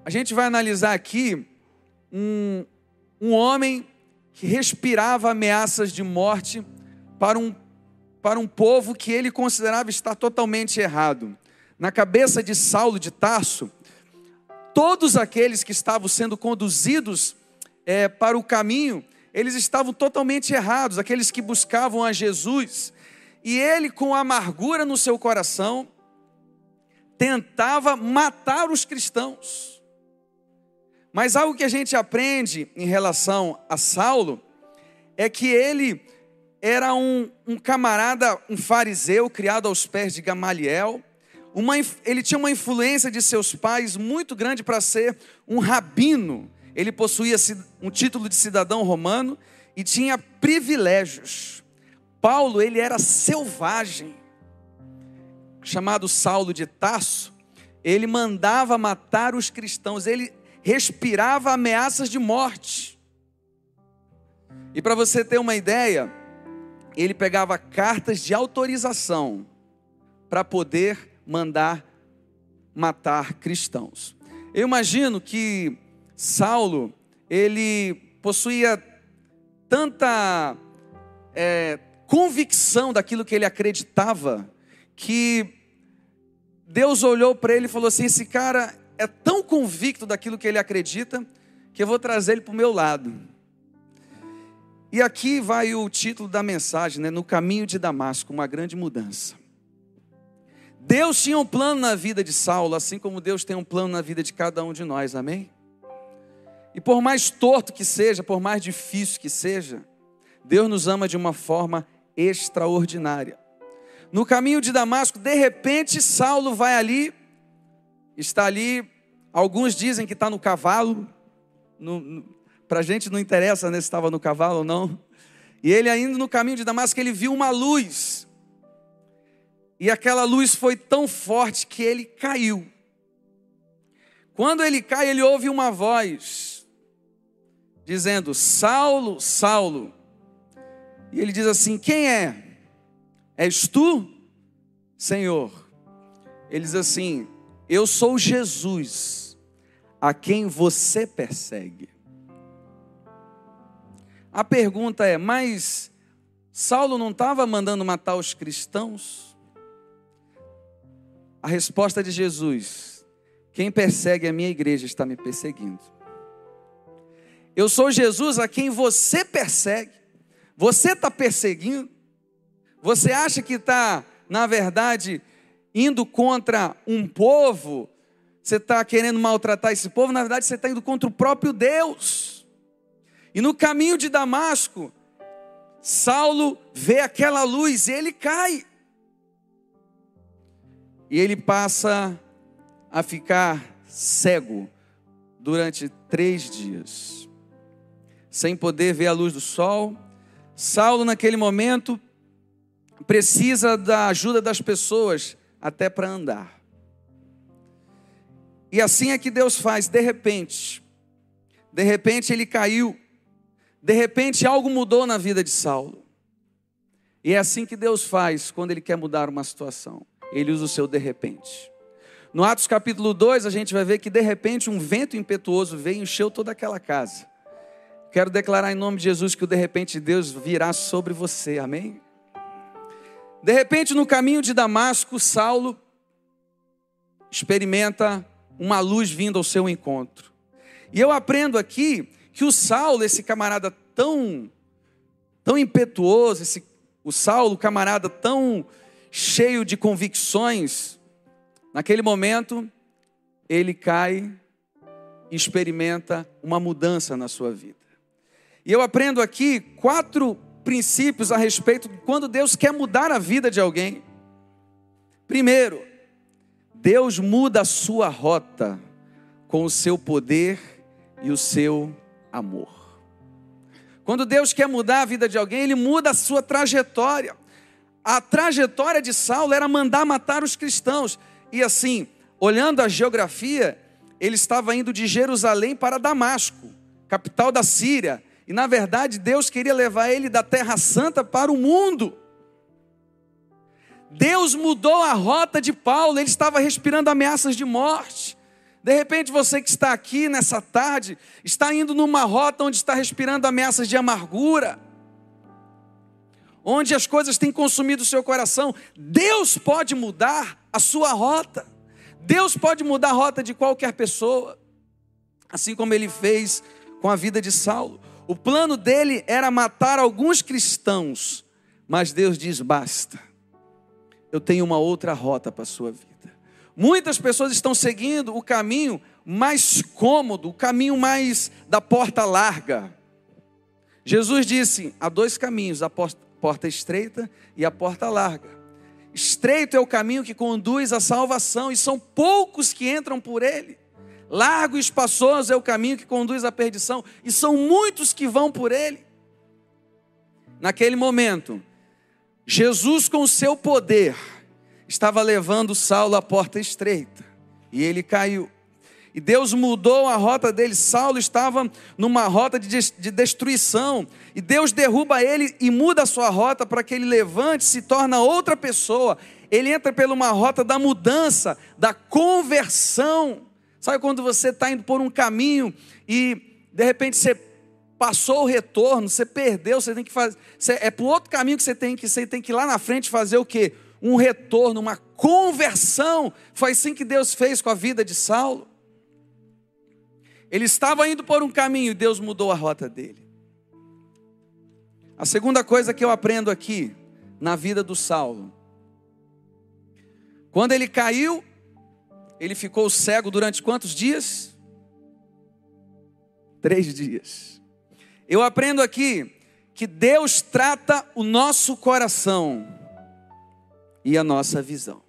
a gente vai analisar aqui um, um homem que respirava ameaças de morte para um, para um povo que ele considerava estar totalmente errado. Na cabeça de Saulo de Tarso, todos aqueles que estavam sendo conduzidos é, para o caminho, eles estavam totalmente errados, aqueles que buscavam a Jesus. E ele, com amargura no seu coração, tentava matar os cristãos. Mas algo que a gente aprende em relação a Saulo é que ele era um, um camarada, um fariseu criado aos pés de Gamaliel. Uma, ele tinha uma influência de seus pais muito grande para ser um rabino ele possuía um título de cidadão romano e tinha privilégios. Paulo, ele era selvagem, chamado Saulo de Tarso, ele mandava matar os cristãos, ele respirava ameaças de morte. E para você ter uma ideia, ele pegava cartas de autorização para poder mandar matar cristãos. Eu imagino que Saulo, ele possuía tanta é, convicção daquilo que ele acreditava, que Deus olhou para ele e falou assim: esse cara é tão convicto daquilo que ele acredita, que eu vou trazer ele para o meu lado. E aqui vai o título da mensagem, né? No caminho de Damasco, uma grande mudança. Deus tinha um plano na vida de Saulo, assim como Deus tem um plano na vida de cada um de nós, amém? E por mais torto que seja, por mais difícil que seja, Deus nos ama de uma forma extraordinária. No caminho de Damasco, de repente, Saulo vai ali, está ali, alguns dizem que está no cavalo, Para a gente não interessa né, se estava no cavalo ou não. E ele ainda no caminho de Damasco, ele viu uma luz. E aquela luz foi tão forte que ele caiu. Quando ele cai, ele ouve uma voz dizendo: Saulo, Saulo. E ele diz assim: Quem é? És tu, Senhor? Ele diz assim: Eu sou Jesus, a quem você persegue. A pergunta é: mas Saulo não estava mandando matar os cristãos? A resposta de Jesus: quem persegue a minha igreja está me perseguindo. Eu sou Jesus a quem você persegue. Você está perseguindo? Você acha que está, na verdade, indo contra um povo? Você está querendo maltratar esse povo? Na verdade, você está indo contra o próprio Deus. E no caminho de Damasco, Saulo vê aquela luz e ele cai. E ele passa a ficar cego durante três dias, sem poder ver a luz do sol. Saulo, naquele momento, precisa da ajuda das pessoas até para andar. E assim é que Deus faz, de repente. De repente ele caiu. De repente algo mudou na vida de Saulo. E é assim que Deus faz quando ele quer mudar uma situação. Ele usa o seu de repente. No Atos capítulo 2, a gente vai ver que de repente um vento impetuoso veio e encheu toda aquela casa. Quero declarar em nome de Jesus que o de repente Deus virá sobre você, amém? De repente, no caminho de Damasco, Saulo experimenta uma luz vindo ao seu encontro. E eu aprendo aqui que o Saulo, esse camarada tão tão impetuoso, esse o Saulo, camarada tão cheio de convicções, Naquele momento, ele cai e experimenta uma mudança na sua vida. E eu aprendo aqui quatro princípios a respeito de quando Deus quer mudar a vida de alguém. Primeiro, Deus muda a sua rota com o seu poder e o seu amor. Quando Deus quer mudar a vida de alguém, Ele muda a sua trajetória. A trajetória de Saulo era mandar matar os cristãos. E assim, olhando a geografia, ele estava indo de Jerusalém para Damasco, capital da Síria. E na verdade, Deus queria levar ele da Terra Santa para o mundo. Deus mudou a rota de Paulo, ele estava respirando ameaças de morte. De repente, você que está aqui nessa tarde, está indo numa rota onde está respirando ameaças de amargura, onde as coisas têm consumido o seu coração. Deus pode mudar a sua rota. Deus pode mudar a rota de qualquer pessoa, assim como ele fez com a vida de Saulo. O plano dele era matar alguns cristãos, mas Deus diz: basta, eu tenho uma outra rota para a sua vida. Muitas pessoas estão seguindo o caminho mais cômodo, o caminho mais da porta larga. Jesus disse: há dois caminhos, a porta estreita e a porta larga. Estreito é o caminho que conduz à salvação, e são poucos que entram por ele. Largo e espaçoso é o caminho que conduz à perdição, e são muitos que vão por ele. Naquele momento, Jesus, com o seu poder, estava levando Saulo à porta estreita, e ele caiu. E Deus mudou a rota dele. Saulo estava numa rota de, de destruição. E Deus derruba ele e muda a sua rota para que ele levante, se torna outra pessoa. Ele entra pela uma rota da mudança, da conversão. Sabe quando você está indo por um caminho e de repente você passou o retorno, você perdeu, você tem que fazer. é para outro caminho que você tem que você tem que ir lá na frente fazer o quê? Um retorno, uma conversão. Foi assim que Deus fez com a vida de Saulo. Ele estava indo por um caminho e Deus mudou a rota dele. A segunda coisa que eu aprendo aqui na vida do Saulo. Quando ele caiu, ele ficou cego durante quantos dias? Três dias. Eu aprendo aqui que Deus trata o nosso coração e a nossa visão.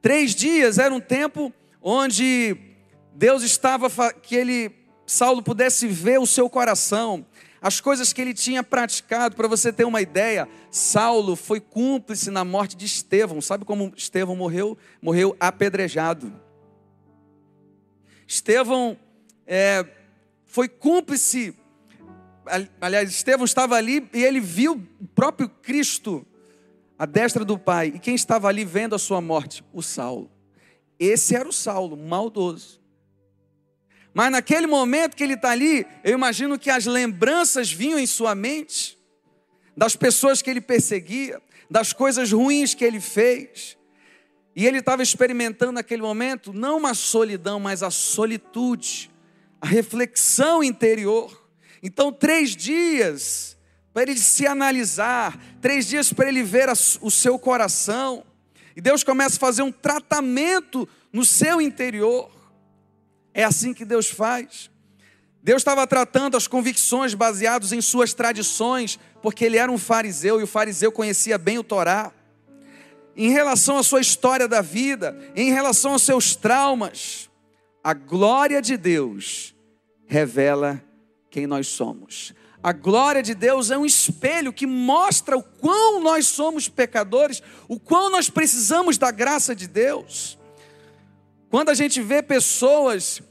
Três dias era um tempo onde Deus estava que ele Saulo pudesse ver o seu coração, as coisas que ele tinha praticado. Para você ter uma ideia, Saulo foi cúmplice na morte de Estevão. Sabe como Estevão morreu? Morreu apedrejado. Estevão é, foi cúmplice. Aliás, Estevão estava ali e ele viu o próprio Cristo à destra do Pai. E quem estava ali vendo a sua morte? O Saulo. Esse era o Saulo, maldoso. Mas naquele momento que ele está ali, eu imagino que as lembranças vinham em sua mente, das pessoas que ele perseguia, das coisas ruins que ele fez. E ele estava experimentando naquele momento, não uma solidão, mas a solitude, a reflexão interior. Então, três dias para ele se analisar, três dias para ele ver o seu coração. E Deus começa a fazer um tratamento no seu interior. É assim que Deus faz. Deus estava tratando as convicções baseadas em suas tradições, porque ele era um fariseu e o fariseu conhecia bem o Torá. Em relação à sua história da vida, em relação aos seus traumas, a glória de Deus revela quem nós somos. A glória de Deus é um espelho que mostra o quão nós somos pecadores, o quão nós precisamos da graça de Deus. Quando a gente vê pessoas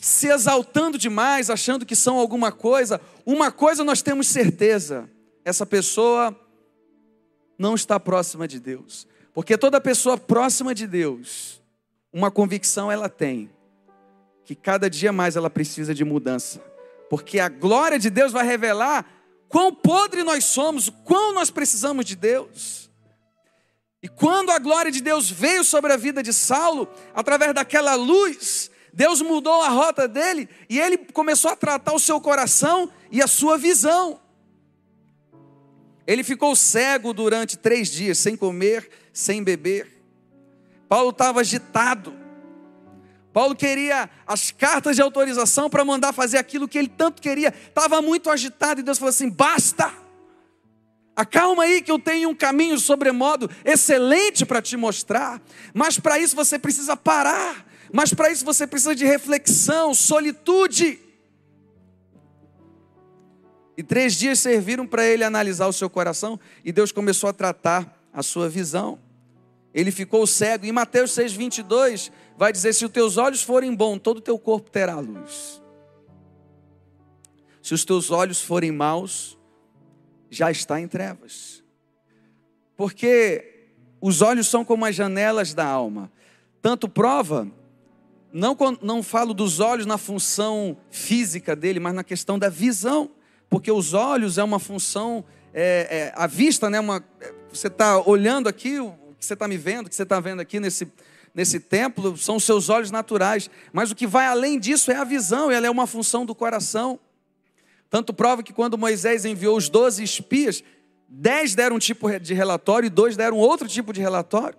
se exaltando demais, achando que são alguma coisa, uma coisa nós temos certeza: essa pessoa não está próxima de Deus. Porque toda pessoa próxima de Deus, uma convicção ela tem, que cada dia mais ela precisa de mudança. Porque a glória de Deus vai revelar quão podre nós somos, quão nós precisamos de Deus. E quando a glória de Deus veio sobre a vida de Saulo, através daquela luz, Deus mudou a rota dele e ele começou a tratar o seu coração e a sua visão. Ele ficou cego durante três dias, sem comer, sem beber. Paulo estava agitado. Paulo queria as cartas de autorização para mandar fazer aquilo que ele tanto queria. Estava muito agitado e Deus falou assim: basta. Acalma aí que eu tenho um caminho sobremodo excelente para te mostrar. Mas para isso você precisa parar mas para isso você precisa de reflexão, solitude. E três dias serviram para ele analisar o seu coração e Deus começou a tratar a sua visão. Ele ficou cego. Em Mateus 6,22 vai dizer: Se os teus olhos forem bons, todo o teu corpo terá luz. Se os teus olhos forem maus, já está em trevas. Porque os olhos são como as janelas da alma. Tanto prova não, não falo dos olhos na função física dele, mas na questão da visão, porque os olhos é uma função, é, é, a vista, né? Uma, você está olhando aqui, o que você está me vendo, o que você está vendo aqui nesse, nesse templo, são os seus olhos naturais, mas o que vai além disso é a visão, ela é uma função do coração. Tanto prova que quando Moisés enviou os doze espias, dez deram um tipo de relatório e dois deram outro tipo de relatório.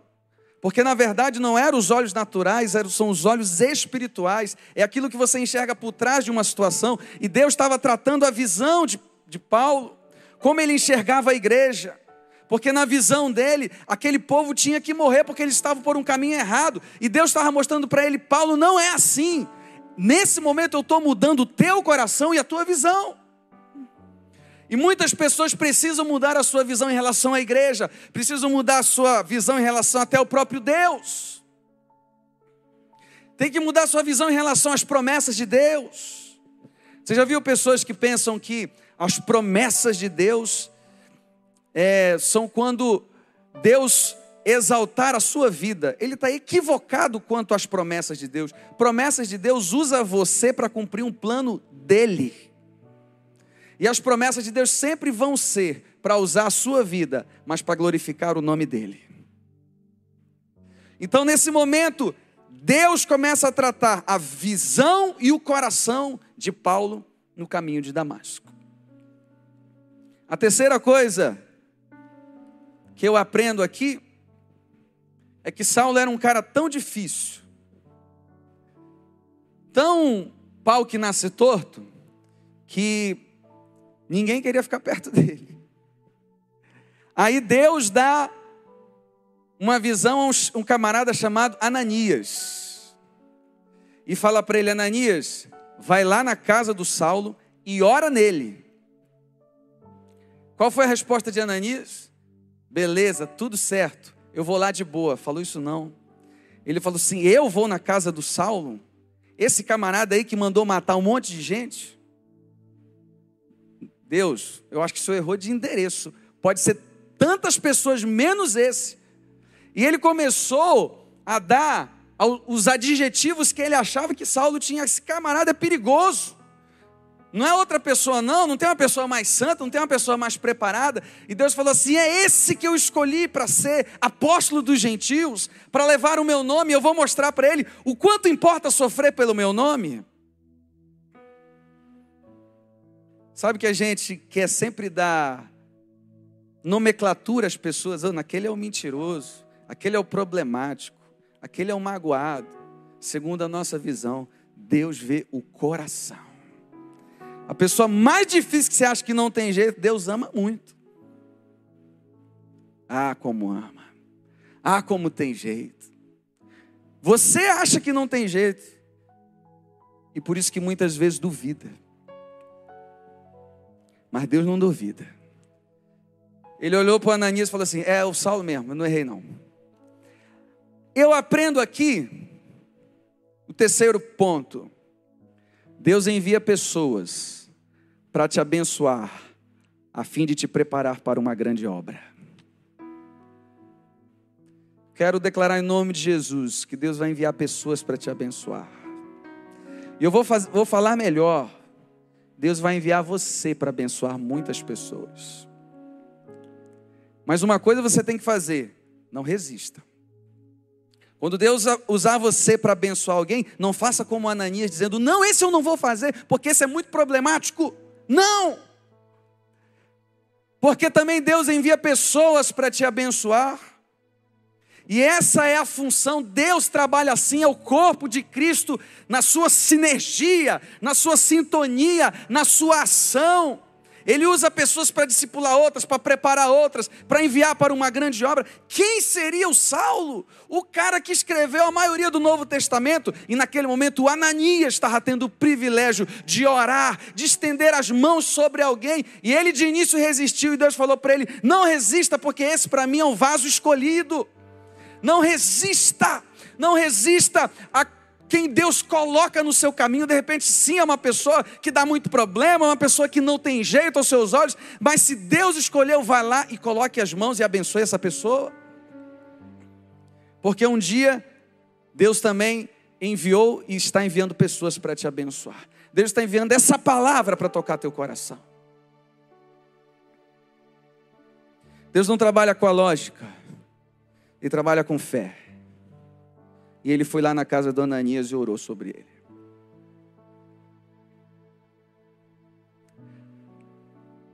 Porque na verdade não eram os olhos naturais, são os olhos espirituais. É aquilo que você enxerga por trás de uma situação. E Deus estava tratando a visão de, de Paulo, como ele enxergava a igreja. Porque na visão dele, aquele povo tinha que morrer porque eles estavam por um caminho errado. E Deus estava mostrando para ele: Paulo, não é assim. Nesse momento eu estou mudando o teu coração e a tua visão. E muitas pessoas precisam mudar a sua visão em relação à igreja, precisam mudar a sua visão em relação até ao próprio Deus. Tem que mudar a sua visão em relação às promessas de Deus. Você já viu pessoas que pensam que as promessas de Deus é, são quando Deus exaltar a sua vida. Ele está equivocado quanto às promessas de Deus. Promessas de Deus usa você para cumprir um plano dele. E as promessas de Deus sempre vão ser para usar a sua vida, mas para glorificar o nome dEle. Então, nesse momento, Deus começa a tratar a visão e o coração de Paulo no caminho de Damasco. A terceira coisa que eu aprendo aqui é que Saulo era um cara tão difícil, tão pau que nasce torto, que Ninguém queria ficar perto dele. Aí Deus dá uma visão a um, camarada chamado Ananias. E fala para ele: Ananias, vai lá na casa do Saulo e ora nele. Qual foi a resposta de Ananias? Beleza, tudo certo. Eu vou lá de boa. Falou isso não. Ele falou assim: Eu vou na casa do Saulo, esse camarada aí que mandou matar um monte de gente. Deus, eu acho que o senhor errou de endereço. Pode ser tantas pessoas menos esse. E ele começou a dar os adjetivos que ele achava que Saulo tinha. Esse camarada é perigoso. Não é outra pessoa, não, não tem uma pessoa mais santa, não tem uma pessoa mais preparada. E Deus falou assim: é esse que eu escolhi para ser apóstolo dos gentios, para levar o meu nome, eu vou mostrar para ele o quanto importa sofrer pelo meu nome. Sabe que a gente quer sempre dar nomenclatura às pessoas, oh, naquele é o mentiroso, aquele é o problemático, aquele é o magoado. Segundo a nossa visão, Deus vê o coração. A pessoa mais difícil que você acha que não tem jeito, Deus ama muito. Ah, como ama. Ah, como tem jeito. Você acha que não tem jeito. E por isso que muitas vezes duvida. Mas Deus não duvida. Ele olhou para Ananias e falou assim: É o Saulo mesmo, eu não errei não. Eu aprendo aqui o terceiro ponto. Deus envia pessoas para te abençoar, a fim de te preparar para uma grande obra. Quero declarar em nome de Jesus que Deus vai enviar pessoas para te abençoar. E eu vou, faz, vou falar melhor. Deus vai enviar você para abençoar muitas pessoas. Mas uma coisa você tem que fazer: não resista. Quando Deus usar você para abençoar alguém, não faça como Ananias dizendo: Não, esse eu não vou fazer, porque esse é muito problemático. Não! Porque também Deus envia pessoas para te abençoar. E essa é a função, Deus trabalha assim, é o corpo de Cristo na sua sinergia, na sua sintonia, na sua ação. Ele usa pessoas para discipular outras, para preparar outras, para enviar para uma grande obra. Quem seria o Saulo? O cara que escreveu a maioria do Novo Testamento. E naquele momento o Ananias estava tendo o privilégio de orar, de estender as mãos sobre alguém. E ele de início resistiu e Deus falou para ele: Não resista, porque esse para mim é um vaso escolhido. Não resista, não resista a quem Deus coloca no seu caminho, de repente, sim, é uma pessoa que dá muito problema, é uma pessoa que não tem jeito aos seus olhos, mas se Deus escolheu, vai lá e coloque as mãos e abençoe essa pessoa. Porque um dia, Deus também enviou e está enviando pessoas para te abençoar. Deus está enviando essa palavra para tocar teu coração. Deus não trabalha com a lógica, Ele trabalha com fé. E ele foi lá na casa de Ananias e orou sobre ele.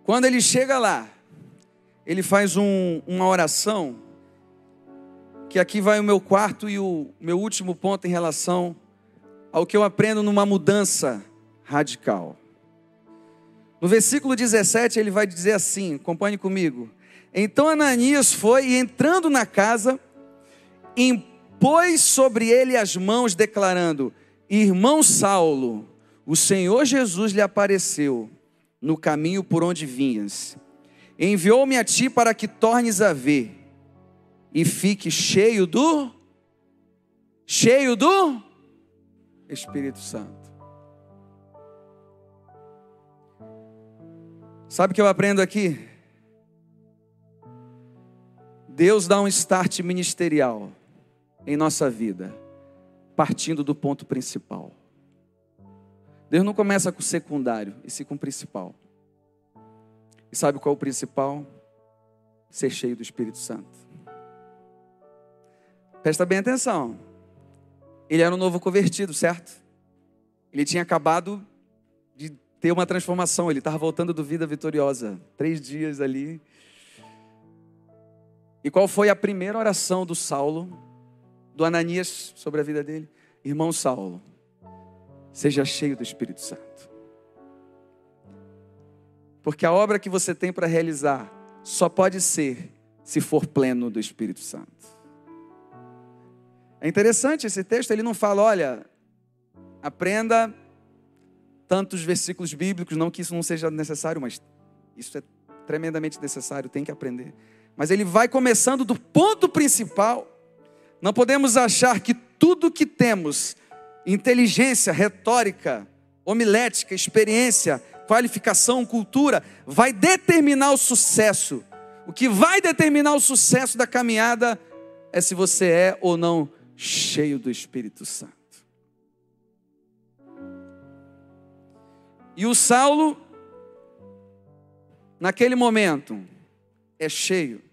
Quando ele chega lá, ele faz um, uma oração, que aqui vai o meu quarto e o meu último ponto em relação ao que eu aprendo numa mudança radical. No versículo 17, ele vai dizer assim: acompanhe comigo. Então Ananias foi e entrando na casa, pôs sobre ele as mãos, declarando: Irmão Saulo, o Senhor Jesus lhe apareceu no caminho por onde vinhas. Enviou-me a ti para que tornes a ver e fique cheio do cheio do Espírito Santo. Sabe o que eu aprendo aqui? Deus dá um start ministerial em nossa vida, partindo do ponto principal. Deus não começa com o secundário, e sim com o principal. E sabe qual é o principal? Ser cheio do Espírito Santo. Presta bem atenção. Ele era um novo convertido, certo? Ele tinha acabado de ter uma transformação, ele estava voltando do vida vitoriosa. Três dias ali. E qual foi a primeira oração do Saulo do Ananias sobre a vida dele. Irmão Saulo, seja cheio do Espírito Santo. Porque a obra que você tem para realizar só pode ser se for pleno do Espírito Santo. É interessante esse texto, ele não fala, olha, aprenda tantos versículos bíblicos, não que isso não seja necessário, mas isso é tremendamente necessário, tem que aprender. Mas ele vai começando do ponto principal. Não podemos achar que tudo que temos, inteligência, retórica, homilética, experiência, qualificação, cultura, vai determinar o sucesso. O que vai determinar o sucesso da caminhada é se você é ou não cheio do Espírito Santo. E o Saulo, naquele momento, é cheio.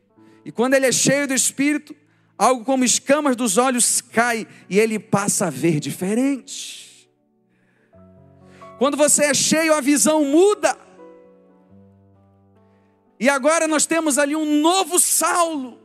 E quando ele é cheio do Espírito, algo como escamas dos olhos cai e ele passa a ver diferente. Quando você é cheio, a visão muda. E agora nós temos ali um novo Saulo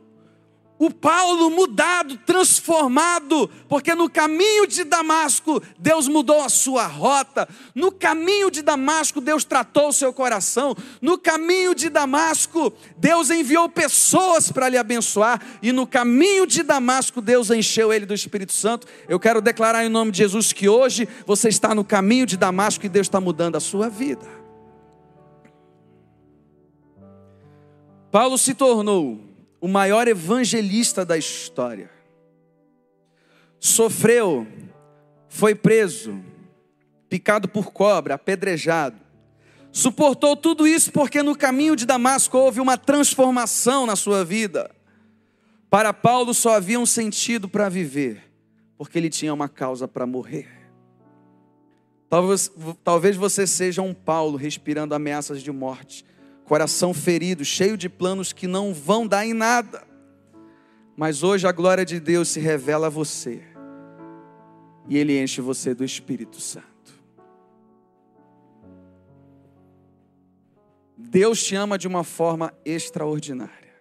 o Paulo mudado, transformado, porque no caminho de Damasco, Deus mudou a sua rota, no caminho de Damasco, Deus tratou o seu coração, no caminho de Damasco, Deus enviou pessoas para lhe abençoar, e no caminho de Damasco, Deus encheu ele do Espírito Santo. Eu quero declarar em nome de Jesus que hoje você está no caminho de Damasco e Deus está mudando a sua vida. Paulo se tornou o maior evangelista da história. Sofreu, foi preso, picado por cobra, apedrejado. Suportou tudo isso porque no caminho de Damasco houve uma transformação na sua vida. Para Paulo só havia um sentido para viver, porque ele tinha uma causa para morrer. Talvez, talvez você seja um Paulo respirando ameaças de morte, coração ferido, cheio de planos que não vão dar em nada. Mas hoje a glória de Deus se revela a você. E Ele enche você do Espírito Santo. Deus te ama de uma forma extraordinária.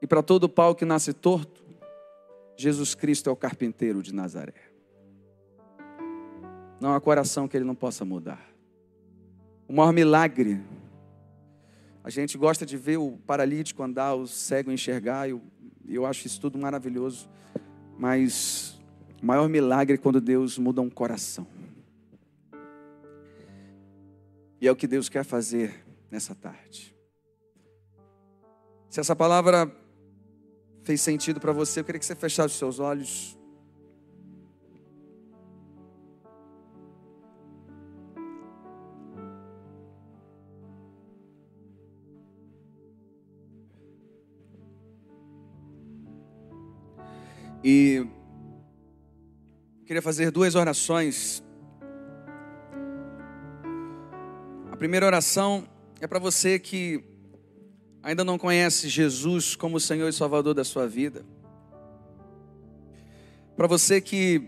E para todo pau que nasce torto, Jesus Cristo é o carpinteiro de Nazaré. Não há coração que ele não possa mudar. O maior milagre a gente gosta de ver o paralítico andar, o cego enxergar, eu, eu acho isso tudo maravilhoso. Mas o maior milagre é quando Deus muda um coração. E é o que Deus quer fazer nessa tarde. Se essa palavra fez sentido para você, eu queria que você fechasse os seus olhos. E queria fazer duas orações. A primeira oração é para você que ainda não conhece Jesus como Senhor e Salvador da sua vida. Para você que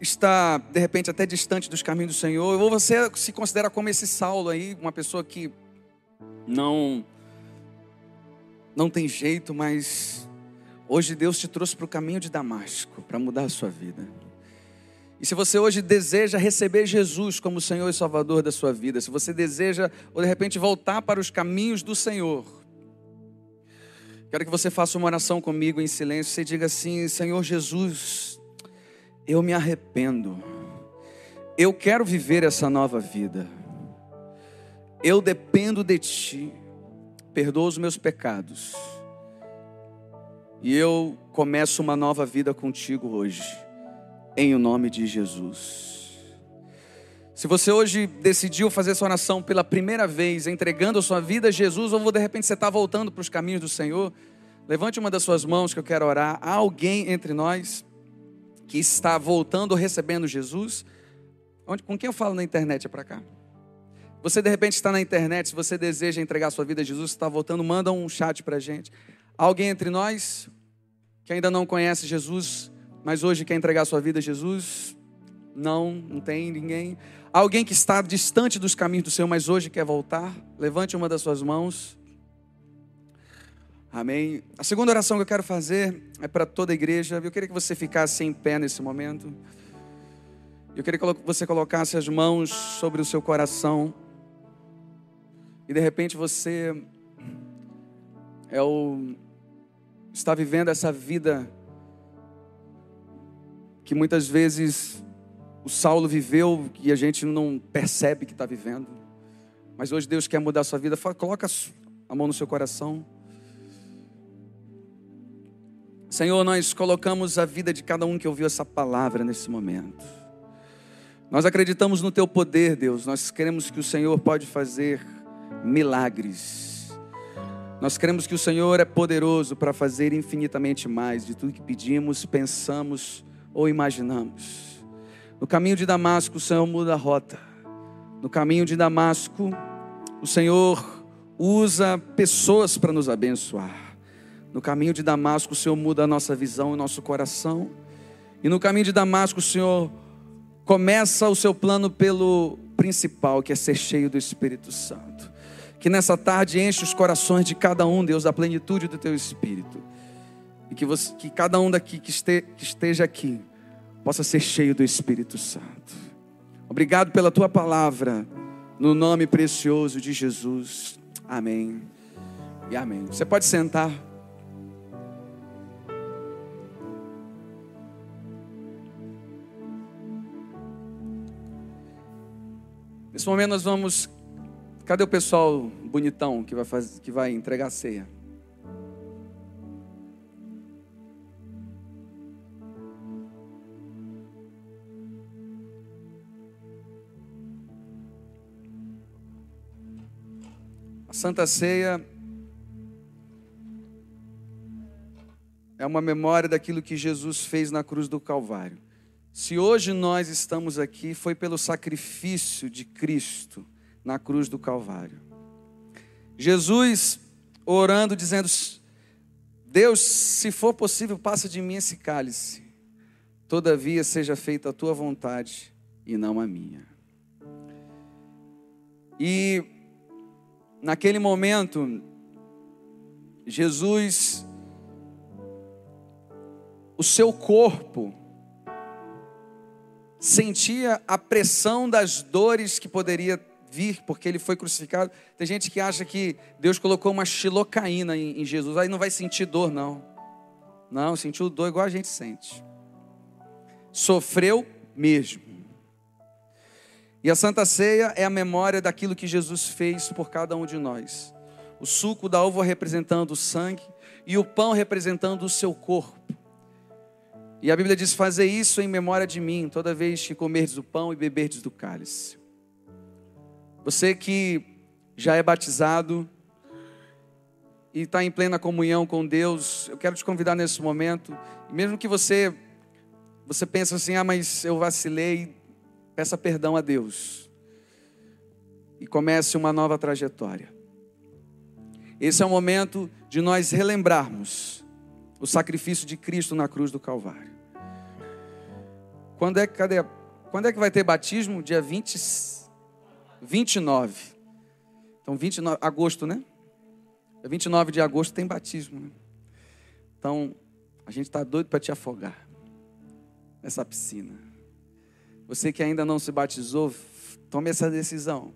está, de repente, até distante dos caminhos do Senhor, ou você se considera como esse Saulo aí, uma pessoa que não não tem jeito, mas Hoje Deus te trouxe para o caminho de Damasco para mudar a sua vida. E se você hoje deseja receber Jesus como Senhor e Salvador da sua vida, se você deseja, ou de repente voltar para os caminhos do Senhor, quero que você faça uma oração comigo em silêncio. Você diga assim: Senhor Jesus, eu me arrependo, eu quero viver essa nova vida, eu dependo de Ti, perdoa os meus pecados e eu começo uma nova vida contigo hoje, em o nome de Jesus. Se você hoje decidiu fazer essa oração pela primeira vez, entregando a sua vida a Jesus, ou de repente você está voltando para os caminhos do Senhor, levante uma das suas mãos que eu quero orar. Há alguém entre nós que está voltando ou recebendo Jesus? Onde, com quem eu falo na internet é para cá? Você de repente está na internet, se você deseja entregar sua vida a Jesus, está voltando, manda um chat para a gente. Alguém entre nós que ainda não conhece Jesus, mas hoje quer entregar sua vida a Jesus? Não, não tem ninguém. Alguém que está distante dos caminhos do Senhor, mas hoje quer voltar? Levante uma das suas mãos. Amém. A segunda oração que eu quero fazer é para toda a igreja. Eu queria que você ficasse em pé nesse momento. Eu queria que você colocasse as mãos sobre o seu coração. E de repente você é o está vivendo essa vida que muitas vezes o Saulo viveu e a gente não percebe que está vivendo. Mas hoje Deus quer mudar a sua vida. Fala, coloca a mão no seu coração. Senhor, nós colocamos a vida de cada um que ouviu essa palavra nesse momento. Nós acreditamos no teu poder, Deus. Nós queremos que o Senhor pode fazer milagres. Nós cremos que o Senhor é poderoso para fazer infinitamente mais de tudo que pedimos, pensamos ou imaginamos. No caminho de Damasco, o Senhor muda a rota. No caminho de Damasco, o Senhor usa pessoas para nos abençoar. No caminho de Damasco, o Senhor muda a nossa visão e nosso coração. E no caminho de Damasco, o Senhor começa o seu plano pelo principal, que é ser cheio do Espírito Santo. Que nessa tarde enche os corações de cada um, Deus, da plenitude do teu Espírito. E que, você, que cada um daqui que, este, que esteja aqui possa ser cheio do Espírito Santo. Obrigado pela tua palavra, no nome precioso de Jesus. Amém e amém. Você pode sentar. Nesse momento nós vamos. Cadê o pessoal bonitão que vai, fazer, que vai entregar a ceia? A Santa Ceia é uma memória daquilo que Jesus fez na cruz do Calvário. Se hoje nós estamos aqui, foi pelo sacrifício de Cristo na cruz do Calvário. Jesus orando, dizendo: Deus, se for possível, passa de mim esse cálice. Todavia, seja feita a tua vontade e não a minha. E naquele momento, Jesus, o seu corpo, sentia a pressão das dores que poderia vir, porque ele foi crucificado. Tem gente que acha que Deus colocou uma xilocaína em, em Jesus, aí não vai sentir dor, não. Não, sentiu dor igual a gente sente. Sofreu mesmo. E a Santa Ceia é a memória daquilo que Jesus fez por cada um de nós. O suco da uva representando o sangue e o pão representando o seu corpo. E a Bíblia diz: Fazer isso em memória de mim, toda vez que comerdes do pão e beberdes do cálice. Você que já é batizado e está em plena comunhão com Deus, eu quero te convidar nesse momento, mesmo que você você pense assim, ah, mas eu vacilei, peça perdão a Deus e comece uma nova trajetória. Esse é o momento de nós relembrarmos o sacrifício de Cristo na cruz do Calvário. Quando é, cadê, quando é que vai ter batismo? Dia 20, 29. Então, 29, agosto, né? 29 de agosto tem batismo. Né? Então, a gente está doido para te afogar nessa piscina. Você que ainda não se batizou, tome essa decisão.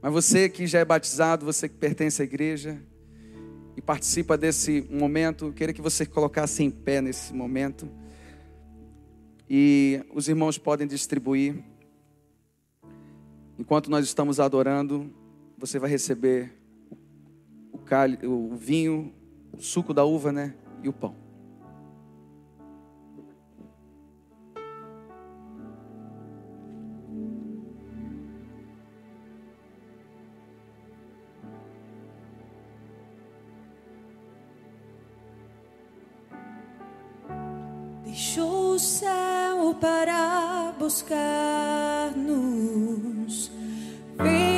Mas você que já é batizado, você que pertence à igreja, e participa desse momento. Queria que você colocasse em pé nesse momento. E os irmãos podem distribuir. Enquanto nós estamos adorando, você vai receber o, cali, o vinho, o suco da uva, né? E o pão. Deixou o céu para buscar-nos, veio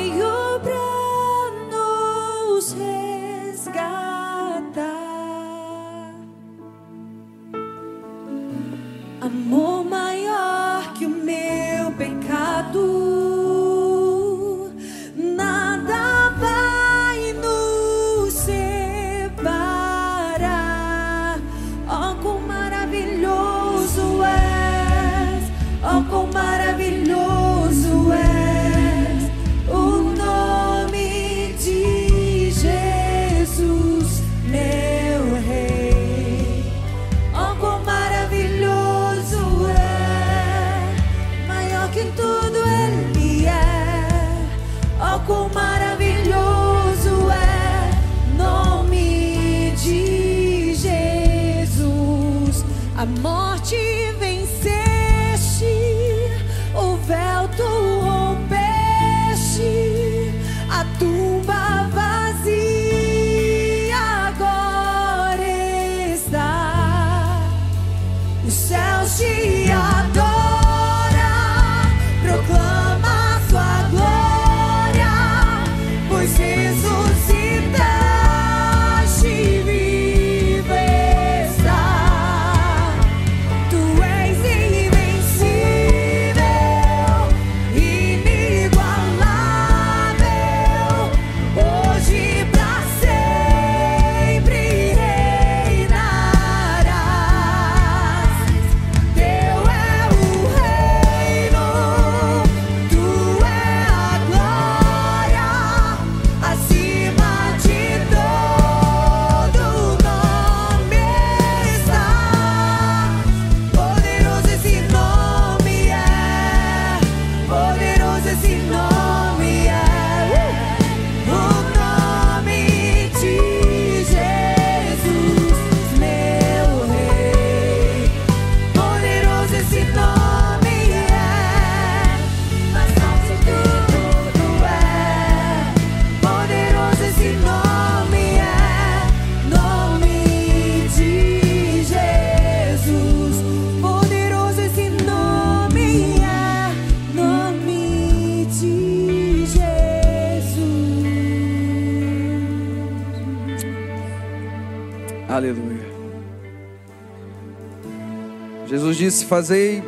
disse: Fazei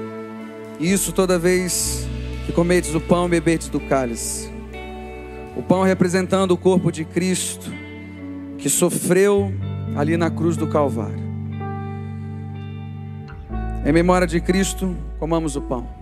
isso toda vez que cometes o pão e bebetes do cálice. O pão representando o corpo de Cristo, que sofreu ali na cruz do Calvário. Em memória de Cristo, comamos o pão.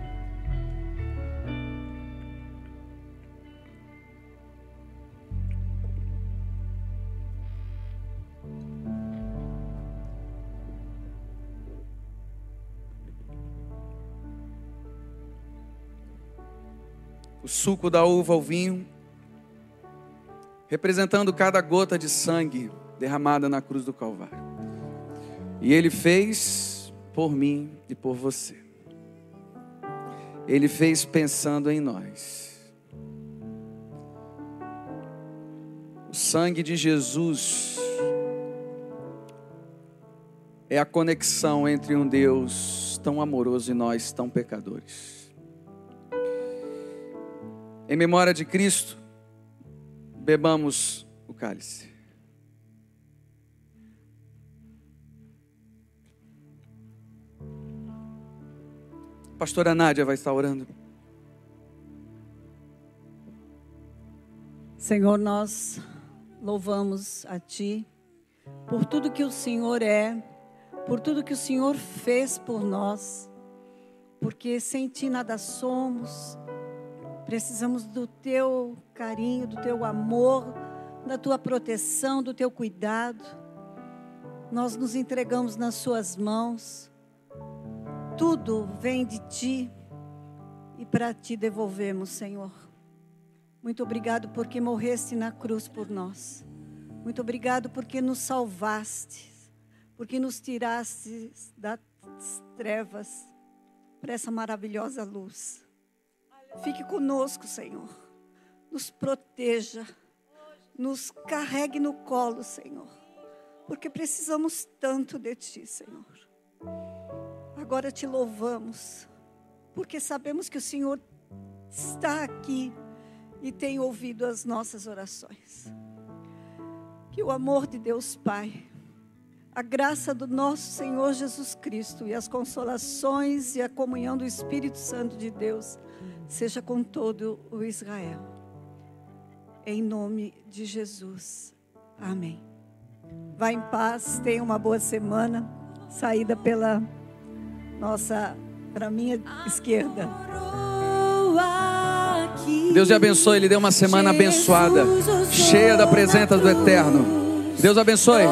Suco da uva ao vinho, representando cada gota de sangue derramada na cruz do Calvário. E ele fez por mim e por você. Ele fez pensando em nós. O sangue de Jesus é a conexão entre um Deus tão amoroso e nós tão pecadores. Em memória de Cristo, bebamos o cálice. Pastora Nádia vai estar orando. Senhor, nós louvamos a Ti por tudo que o Senhor é, por tudo que o Senhor fez por nós, porque sem Ti nada somos, precisamos do Teu carinho, do Teu amor, da Tua proteção, do Teu cuidado. Nós nos entregamos nas Suas mãos, tudo vem de Ti e para Ti devolvemos, Senhor. Muito obrigado porque morreste na cruz por nós. Muito obrigado porque nos salvaste, porque nos tiraste das trevas para essa maravilhosa luz. Fique conosco, Senhor. Nos proteja. Nos carregue no colo, Senhor. Porque precisamos tanto de Ti, Senhor. Agora te louvamos, porque sabemos que o Senhor está aqui e tem ouvido as nossas orações. Que o amor de Deus Pai, a graça do nosso Senhor Jesus Cristo e as consolações e a comunhão do Espírito Santo de Deus seja com todo o Israel. Em nome de Jesus. Amém. Vá em paz, tenha uma boa semana. Saída pela nossa, para minha esquerda. Deus te abençoe. Ele deu uma semana abençoada, cheia da presença do Eterno. Deus abençoe.